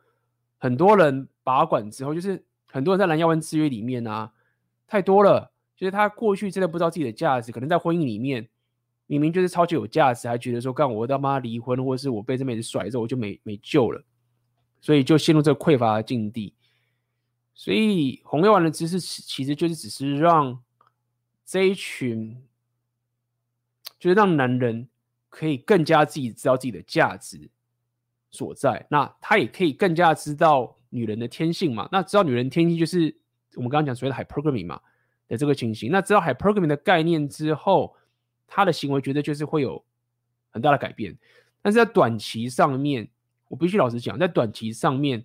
很多人拔管之后，就是很多人在蓝药丸制约里面啊，太多了，就是他过去真的不知道自己的价值，可能在婚姻里面。明明就是超级有价值，还觉得说，干我他妈离婚，或者是我被这妹子甩之后，我就没没救了，所以就陷入这个匮乏的境地。所以红药丸的知识其实就是只是让这一群，就是让男人可以更加自己知道自己的价值所在，那他也可以更加知道女人的天性嘛。那知道女人天性就是我们刚刚讲所谓的 hypergamy 嘛的这个情形。那知道 hypergamy 的概念之后，他的行为绝对就是会有很大的改变。但是在短期上面，我必须老实讲，在短期上面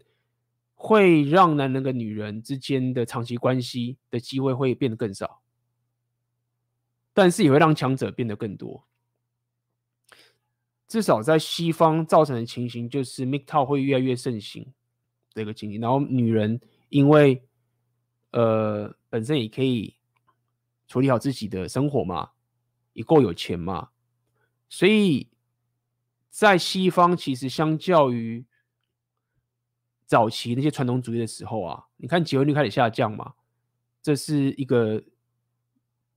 会让男人跟女人之间的长期关系的机会会变得更少，但是也会让强者变得更多。至少在西方造成的情形就是 MGTOW 会越来越盛行的一个情形，然后女人因为呃本身也可以处理好自己的生活嘛，也够有钱嘛，所以在西方其实相较于早期那些传统主义的时候啊，你看结婚率开始下降嘛，这是一个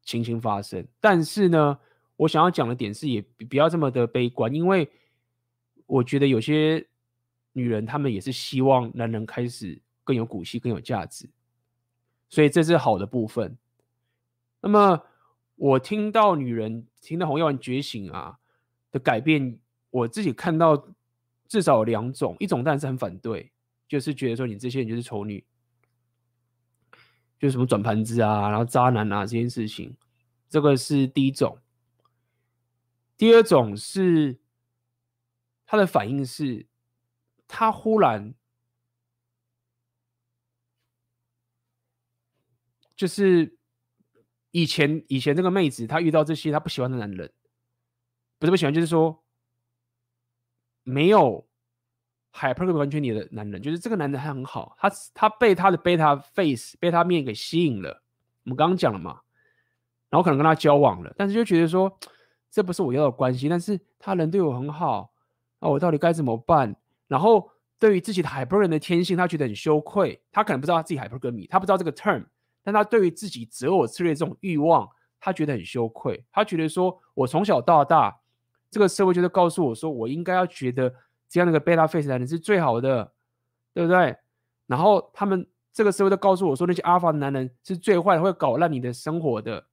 情形发生，但是呢。我想要讲的点是，也不要这么的悲观，因为我觉得有些女人她们也是希望男人开始更有骨气、更有价值，所以这是好的部分。那么我听到女人听到红药丸觉醒啊的改变，我自己看到至少有两种，一种当然是很反对，就是觉得说你这些人就是丑女，就是什么转盘子啊，然后渣男啊这件事情，这个是第一种。第二种是他的反应是，他忽然就是以前以前这个妹子，她遇到这些她不喜欢的男人，不是不喜欢，就是说没有 hyper 完全你的男人，就是这个男人还很好，他他被他的 beta face 被他面给吸引了，我们刚刚讲了嘛，然后可能跟他交往了，但是就觉得说。这不是我要的关系，但是他人对我很好，那我到底该怎么办？然后对于自己的 hyper 人的天性，他觉得很羞愧。他可能不知道他自己 hypergamy，他不知道这个 term，但他对于自己择偶策略这种欲望，他觉得很羞愧。他觉得说，我从小到大，这个社会就是告诉我说，我应该要觉得这样的一个 beta face 男人是最好的，对不对？然后他们这个社会都告诉我说，那些 alpha 男人是最坏的，会搞烂你的生活的。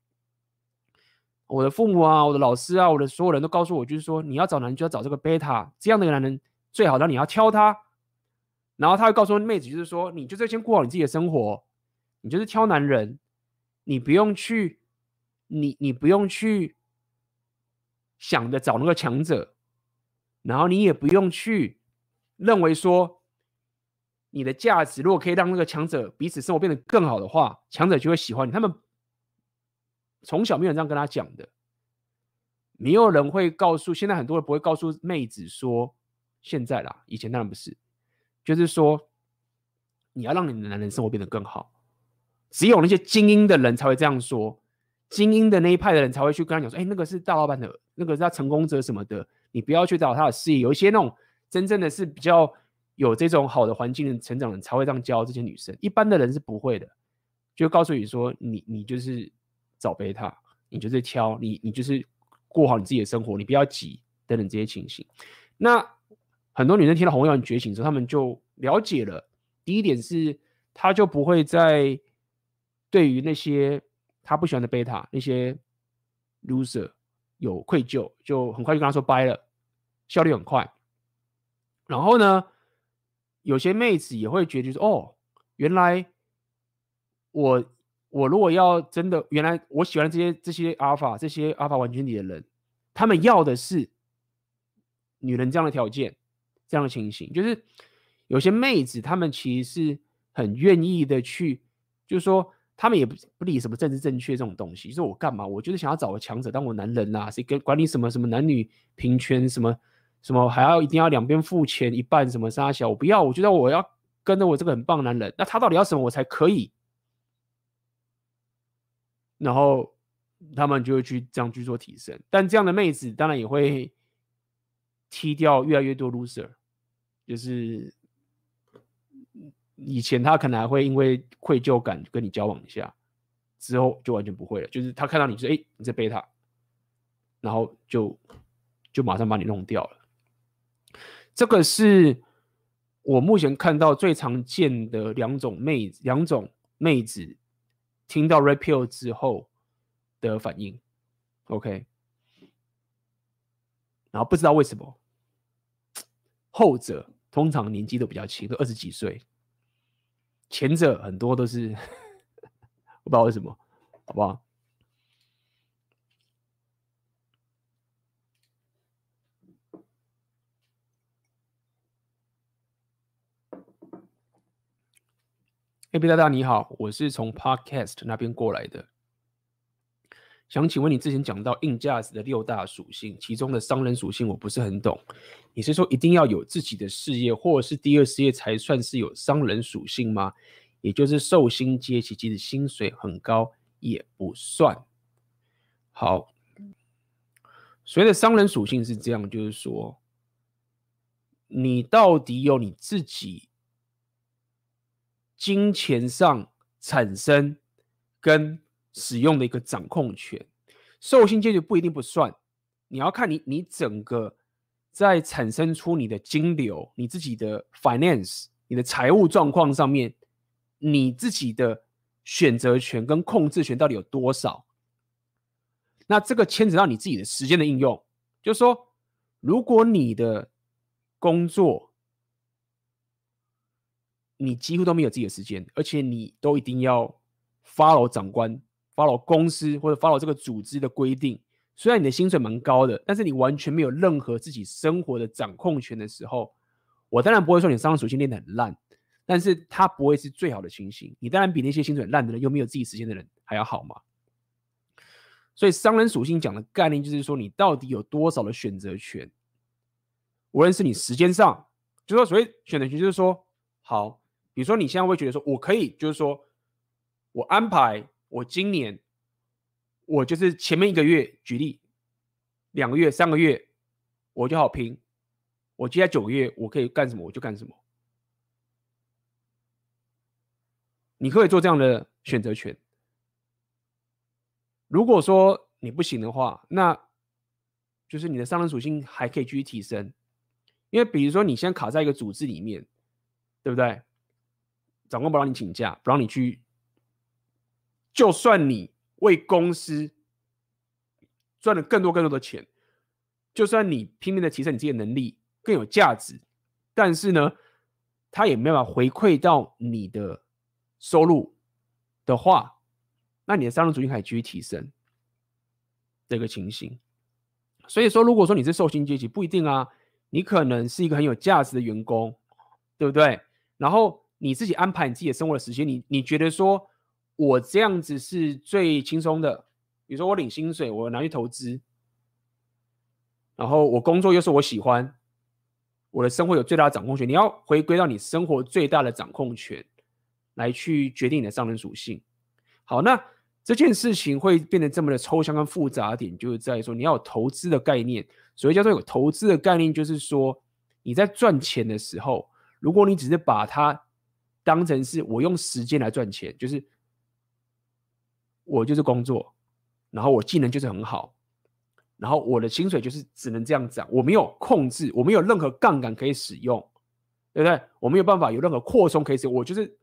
我的父母啊，我的老师啊，我的所有人都告诉我，就是说你要找男人就要找这个贝塔这样的一个男人最好，然后你要挑他，然后他会告诉妹子，就是说你就是先过好你自己的生活，你就是挑男人，你不用去，你你不用去想着找那个强者，然后你也不用去认为说你的价值如果可以让那个强者彼此生活变得更好的话，强者就会喜欢你，他们。从小没有这样跟他讲的，没有人会告诉，现在很多人不会告诉妹子说，现在啦，以前当然不是，就是说你要让你的男人生活变得更好，只有那些精英的人才会这样说，精英的那一派的人才会去跟他讲说，哎，那个是大老板的，那个是他成功者什么的，你不要去找他的事业。有一些那种真正的是比较有这种好的环境的成长人才会这样教这些女生，一般的人是不会的，就告诉你说，你你就是。找贝塔，你就是挑你，你就是过好你自己的生活，你不要急等等这些情形。那很多女生听到红药觉醒之后，她们就了解了。第一点是，她就不会再对于那些他不喜欢的贝塔那些 loser 有愧疚，就很快就跟他说拜了，效率很快。然后呢，有些妹子也会觉得，就是哦，原来我。我如果要真的，原来我喜欢这些这些阿尔法这些阿尔法完全体的人，他们要的是女人这样的条件，这样的情形，就是有些妹子，她们其实是很愿意的去，就是说，他们也不不理什么政治正确这种东西，说我干嘛？我就是想要找个强者当我男人呐、啊，谁跟管你什么什么男女平权，什么什么还要一定要两边付钱一半，什么杀小，我不要，我觉得我要跟着我这个很棒男人，那他到底要什么我才可以？然后他们就会去这样去做提升，但这样的妹子当然也会踢掉越来越多 loser，就是以前他可能还会因为愧疚感跟你交往一下，之后就完全不会了。就是他看到你说：“哎，你在贝塔”，然后就就马上把你弄掉了。这个是我目前看到最常见的两种妹子，两种妹子。听到 Red Pill 之后的反应，OK。然后不知道为什么，后者通常年纪都比较轻，都二十几岁，前者很多都是不知道为什么，好不好？A B 大大你好，我是从 Podcast 那边过来的，想请问你之前讲到硬价值的六大属性，其中的商人属性我不是很懂，你是说一定要有自己的事业或者是第二事业才算是有商人属性吗？也就是寿星阶级即使薪水很高也不算。好，所谓的商人属性是这样，就是说你到底有你自己。金钱上产生跟使用的一个掌控权，受薪阶级不一定不算，你要看你你整个在产生出你的金流、你自己的 finance、你的财务状况上面，你自己的选择权跟控制权到底有多少？那这个牵扯到你自己的时间的应用，就是说，如果你的工作，你几乎都没有自己的时间，而且你都一定要 follow 长官、follow 公司或者 follow 这个组织的规定。虽然你的薪水蛮高的，但是你完全没有任何自己生活的掌控权的时候，我当然不会说你商人属性练得很烂，但是它不会是最好的情形。你当然比那些薪水烂的人又没有自己时间的人还要好嘛。所以商人属性讲的概念就是说，你到底有多少的选择权？无论是你时间上，就说所谓选择权，就是说好。比如说，你现在会觉得说，我可以，就是说，我安排我今年，我就是前面一个月，举例，两个月、三个月，我就好拼，我接下来九个月，我可以干什么，我就干什么。你可以做这样的选择权。如果说你不行的话，那就是你的商人属性还可以继续提升，因为比如说你现在卡在一个组织里面，对不对？长官不让你请假，不让你去。就算你为公司赚了更多更多的钱，就算你拼命的提升你自己的能力更有价值，但是呢，他也没办法回馈到你的收入的话，那你的商人属性还可以继续提升这个情形。所以说，如果说你是受薪阶级，不一定啊，你可能是一个很有价值的员工，对不对？然后。你自己安排你自己的生活的时间，你你觉得说，我这样子是最轻松的。比如说我领薪水，我拿去投资，然后我工作又是我喜欢，我的生活有最大的掌控权。你要回归到你生活最大的掌控权，来去决定你的商人属性。好，那这件事情会变得这么的抽象跟复杂点，就是在说你要有投资的概念。所谓叫做有投资的概念，就是说你在赚钱的时候，如果你只是把它当成是我用时间来赚钱，就是我就是工作，然后我技能就是很好，然后我的薪水就是只能这样涨，我没有控制，我没有任何杠杆可以使用，对不对？我没有办法有任何扩充可以使用，我就是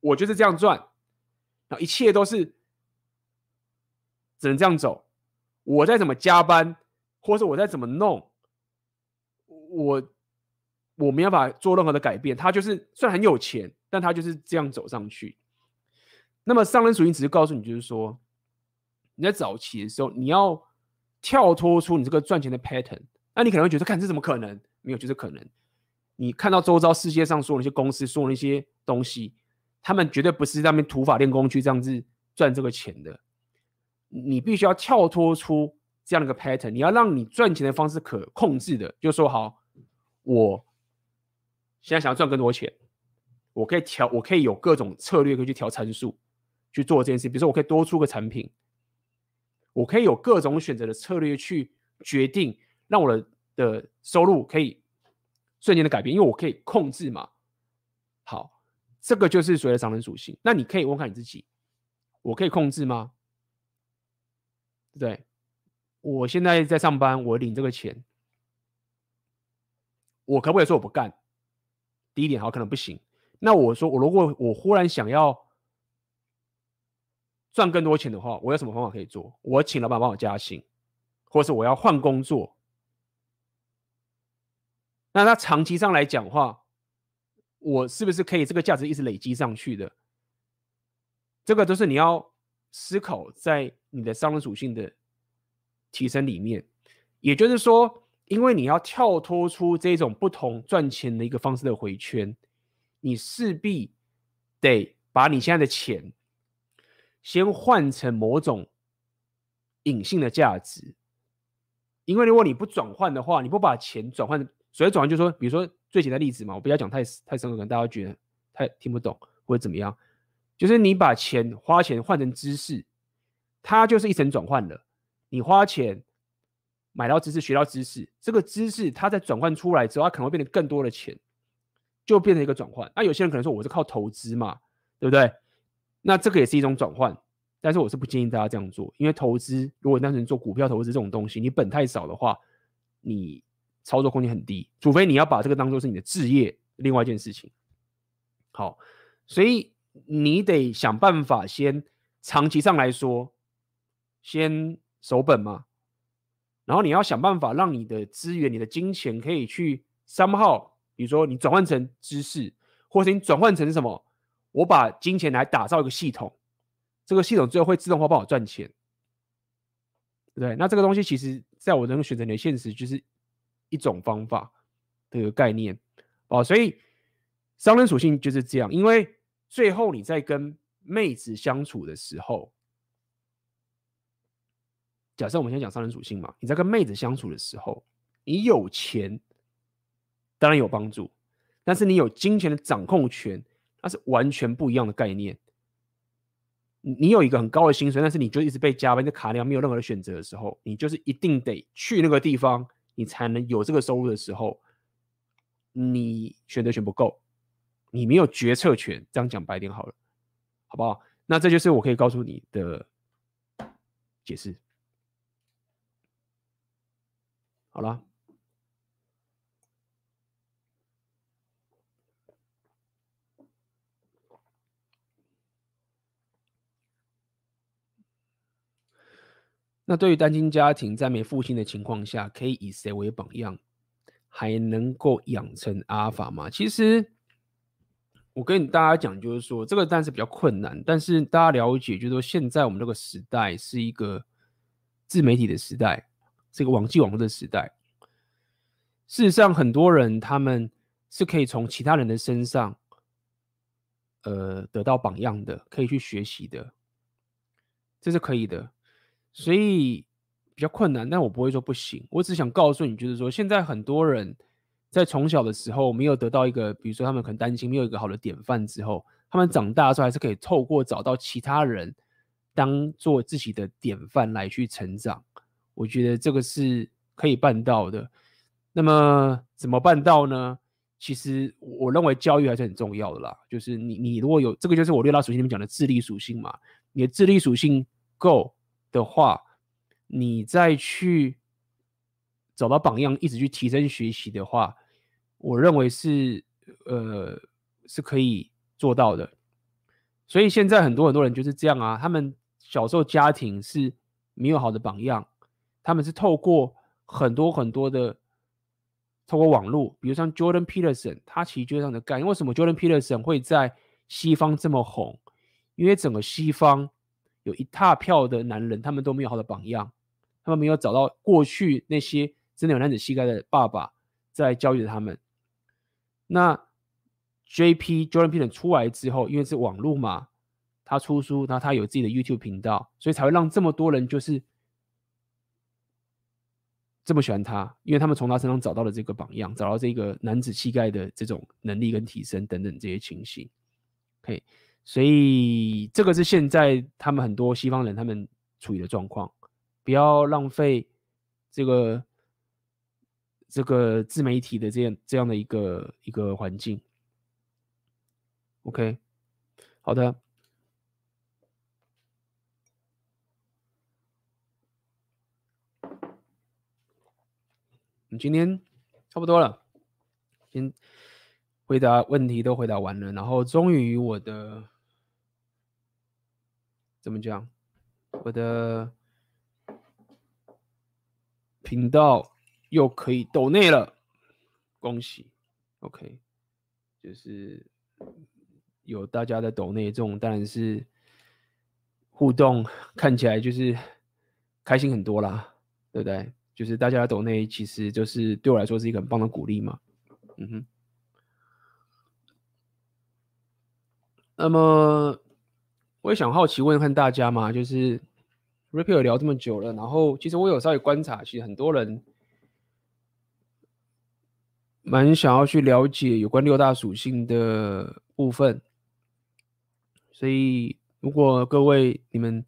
我就是这样赚，然后一切都是只能这样走，我再怎么加班，或者我再怎么弄，我。我没有办法做任何的改变，他就是虽然很有钱，但他就是这样走上去。那么上人属性只是告诉你，就是说你在早期的时候，你要跳脱出你这个赚钱的 pattern。那你可能会觉得，看这怎么可能？没有，就是可能。你看到周遭世界上说那些公司说那些东西，他们绝对不是在那边土法练功去这样子赚这个钱的。你必须要跳脱出这样的一个 pattern，你要让你赚钱的方式可控制的，就说好我。现在想要赚更多钱，我可以调，我可以有各种策略可以去调参数去做这件事。比如说，我可以多出个产品，我可以有各种选择的策略去决定，让我的的收入可以瞬间的改变，因为我可以控制嘛。好，这个就是所谓的商人属性。那你可以问看你自己，我可以控制吗？对不对？我现在在上班，我领这个钱，我可不可以说我不干？第一点好，可能不行。那我说，我如果我忽然想要赚更多钱的话，我有什么方法可以做？我请老板帮我加薪，或是我要换工作，那他长期上来讲话，我是不是可以这个价值一直累积上去的？这个都是你要思考在你的商人属性的提升里面。也就是说，因为你要跳脱出这种不同赚钱的一个方式的回圈，你势必得把你现在的钱先换成某种隐性的价值。因为如果你不转换的话，你不把钱转换，所谓转换就是说，比如说最简单例子嘛，我不要讲太太深刻，可能大家觉得太听不懂或者怎么样。就是你把钱花钱换成知识，它就是一层转换了。你花钱买到知识，学到知识，这个知识它在转换出来之后，它可能会变成更多的钱，就变成一个转换。那有些人可能说我是靠投资嘛，对不对？那这个也是一种转换，但是我是不建议大家这样做，因为投资如果单纯做股票投资这种东西，你本太少的话，你操作空间很低，除非你要把这个当做是你的置业，另外一件事情。好，所以。你得想办法先长期上来说，先守本嘛。然后你要想办法让你的资源、你的金钱可以去 somehow，比如说你转换成知识，或者你转换成什么？我把金钱来打造一个系统，这个系统最后会自动化帮我赚钱，对对？那这个东西其实在我能选择你的现实，就是一种方法的一个概念哦。所以商人属性就是这样，因为。最后，你在跟妹子相处的时候，假设我们先讲商人属性嘛，你在跟妹子相处的时候，你有钱当然有帮助，但是你有金钱的掌控权，那是完全不一样的概念。你有一个很高的薪水，但是你就一直被加班，这卡量没有任何的选择的时候，你就是一定得去那个地方，你才能有这个收入的时候，你选择权不够。你没有决策权，这样讲白点好了，好不好？那这就是我可以告诉你的解释。好了，那对于单亲家庭在没父亲的情况下，可以以谁为榜样，还能够养成阿尔法吗？其实。我跟大家讲，就是说这个当然是比较困难，但是大家了解，就是说现在我们这个时代是一个自媒体的时代，是一个网际网络的时代。事实上，很多人他们是可以从其他人的身上，呃，得到榜样的，可以去学习的，这是可以的。所以比较困难，但我不会说不行。我只想告诉你，就是说现在很多人。在从小的时候没有得到一个，比如说他们可能担心，没有一个好的典范之后，他们长大的时候还是可以透过找到其他人当做自己的典范来去成长。我觉得这个是可以办到的。那么怎么办到呢？其实我认为教育还是很重要的啦。就是你你如果有这个，就是我六大属性里面讲的智力属性嘛。你的智力属性够的话，你再去。找到榜样，一直去提升学习的话，我认为是呃是可以做到的。所以现在很多很多人就是这样啊，他们小时候家庭是没有好的榜样，他们是透过很多很多的透过网络，比如像 Jordan Peterson，他其实就是这样的干。为什么 Jordan Peterson 会在西方这么红？因为整个西方有一大票的男人，他们都没有好的榜样，他们没有找到过去那些。真的有男子气概的爸爸在教育着他们。那 J.P. Jordan peter 出来之后，因为是网络嘛，他出书，然后他有自己的 YouTube 频道，所以才会让这么多人就是这么喜欢他，因为他们从他身上找到了这个榜样，找到这个男子气概的这种能力跟提升等等这些情形。OK，所以这个是现在他们很多西方人他们处于的状况，不要浪费这个。这个自媒体的这样这样的一个一个环境，OK，好的，你今天差不多了，先回答问题都回答完了，然后终于我的怎么讲，我的频道。又可以抖内了，恭喜，OK，就是有大家的抖内，这种当然是互动，看起来就是开心很多啦，对不对？就是大家的抖内，其实就是对我来说是一个很棒的鼓励嘛，嗯哼。那么我也想好奇问问看大家嘛，就是 Rapio 聊这么久了，然后其实我有稍微观察，其实很多人。蛮想要去了解有关六大属性的部分，所以如果各位你们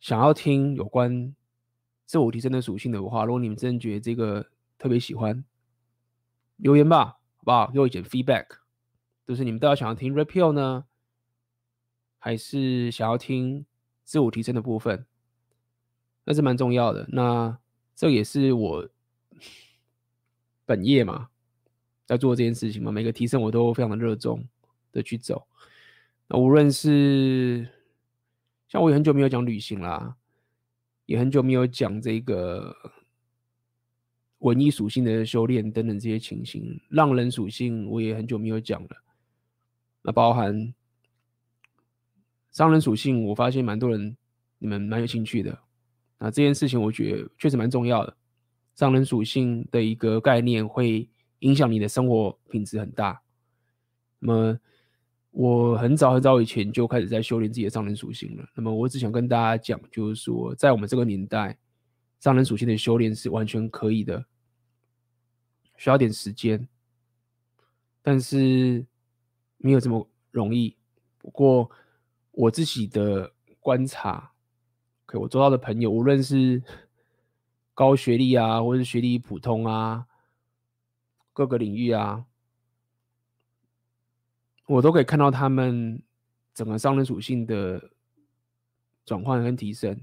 想要听有关自我提升的属性的话，如果你们真的觉得这个特别喜欢，留言吧，好不好？给我一点 feedback，就是你们都要想要听 Rapio 呢，还是想要听自我提升的部分？那是蛮重要的。那这也是我。本业嘛，在做这件事情嘛，每个提升我都非常的热衷的去走。那无论是像我也很久没有讲旅行啦，也很久没有讲这个文艺属性的修炼等等这些情形，浪人属性我也很久没有讲了。那包含商人属性，我发现蛮多人你们蛮有兴趣的。那这件事情我觉得确实蛮重要的。商人属性的一个概念会影响你的生活品质很大。那么我很早很早以前就开始在修炼自己的商人属性了。那么我只想跟大家讲，就是说在我们这个年代，商人属性的修炼是完全可以的，需要点时间，但是没有这么容易。不过我自己的观察，OK，我周遭的朋友，无论是 高学历啊，或是学历普通啊，各个领域啊，我都可以看到他们整个商人属性的转换跟提升，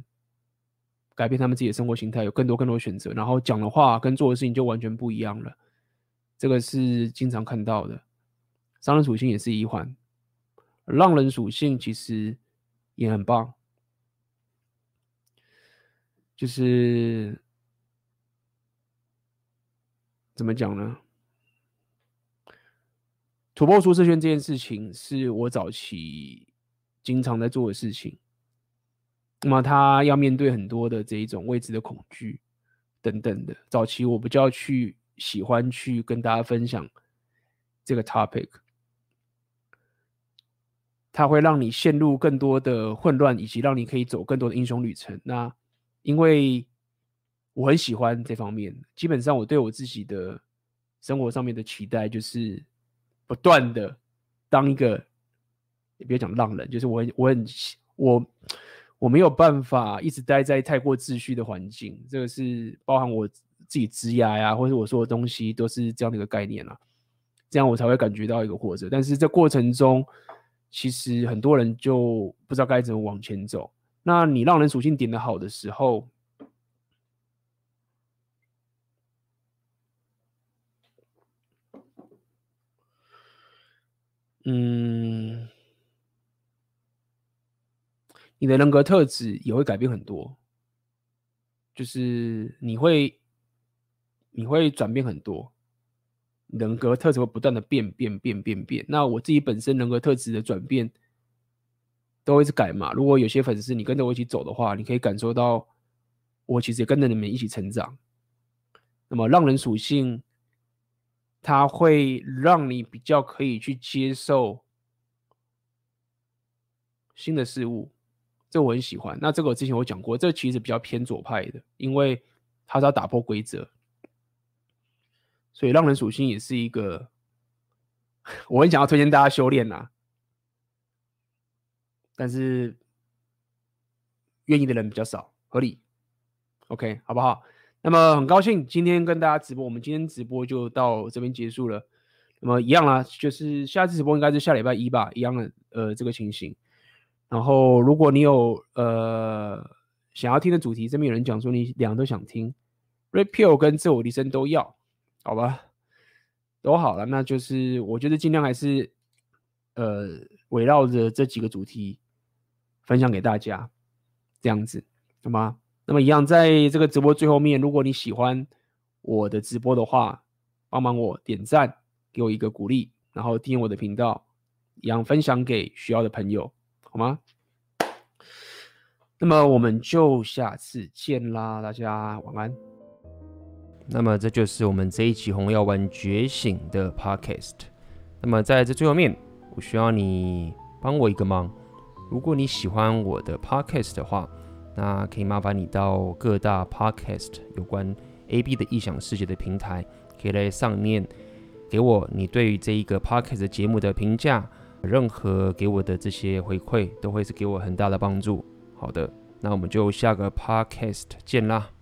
改变他们自己的生活形态，有更多更多选择，然后讲的话跟做的事情就完全不一样了。这个是经常看到的，商人属性也是一环，浪人属性其实也很棒，就是。怎么讲呢？突破舒适圈这件事情是我早期经常在做的事情。那么他要面对很多的这一种未知的恐惧等等的。早期我比较去喜欢去跟大家分享这个 topic，它会让你陷入更多的混乱，以及让你可以走更多的英雄旅程。那因为我很喜欢这方面，基本上我对我自己的生活上面的期待就是不断的当一个，也别讲浪人，就是我很我很我我没有办法一直待在太过秩序的环境，这个是包含我自己职涯呀，或者我说的东西都是这样的一个概念啊，这样我才会感觉到一个活着。但是这过程中，其实很多人就不知道该怎么往前走。那你让人属性点的好的时候。嗯，你的人格特质也会改变很多，就是你会，你会转变很多，人格特质会不断的变变变变变。那我自己本身人格特质的转变都会是改嘛。如果有些粉丝你跟着我一起走的话，你可以感受到我其实也跟着你们一起成长。那么，让人属性。它会让你比较可以去接受新的事物，这我很喜欢。那这个我之前我讲过，这其实比较偏左派的，因为它是要打破规则，所以浪人属性也是一个我很想要推荐大家修炼呐，但是愿意的人比较少，合理，OK，好不好？那么很高兴今天跟大家直播，我们今天直播就到这边结束了。那么一样啦，就是下次直播应该是下礼拜一吧，一样的呃这个情形。然后如果你有呃想要听的主题，这边有人讲说你两个都想听，Rapio 跟自我提升都要，好吧？都好了，那就是我觉得尽量还是呃围绕着这几个主题分享给大家，这样子，好吗？那么一样，在这个直播最后面，如果你喜欢我的直播的话，帮忙我点赞，给我一个鼓励，然后订阅我的频道，一样分享给需要的朋友，好吗？那么我们就下次见啦，大家晚安。那么这就是我们这一期《红药丸觉醒》的 Podcast。那么在这最后面，我需要你帮我一个忙。如果你喜欢我的 Podcast 的话，那可以麻烦你到各大 Podcast 有关 AB 的异想世界的平台，可以在上面给我你对于这一个 Podcast 节目的评价。任何给我的这些回馈，都会是给我很大的帮助。好的，那我们就下个 Podcast 见啦。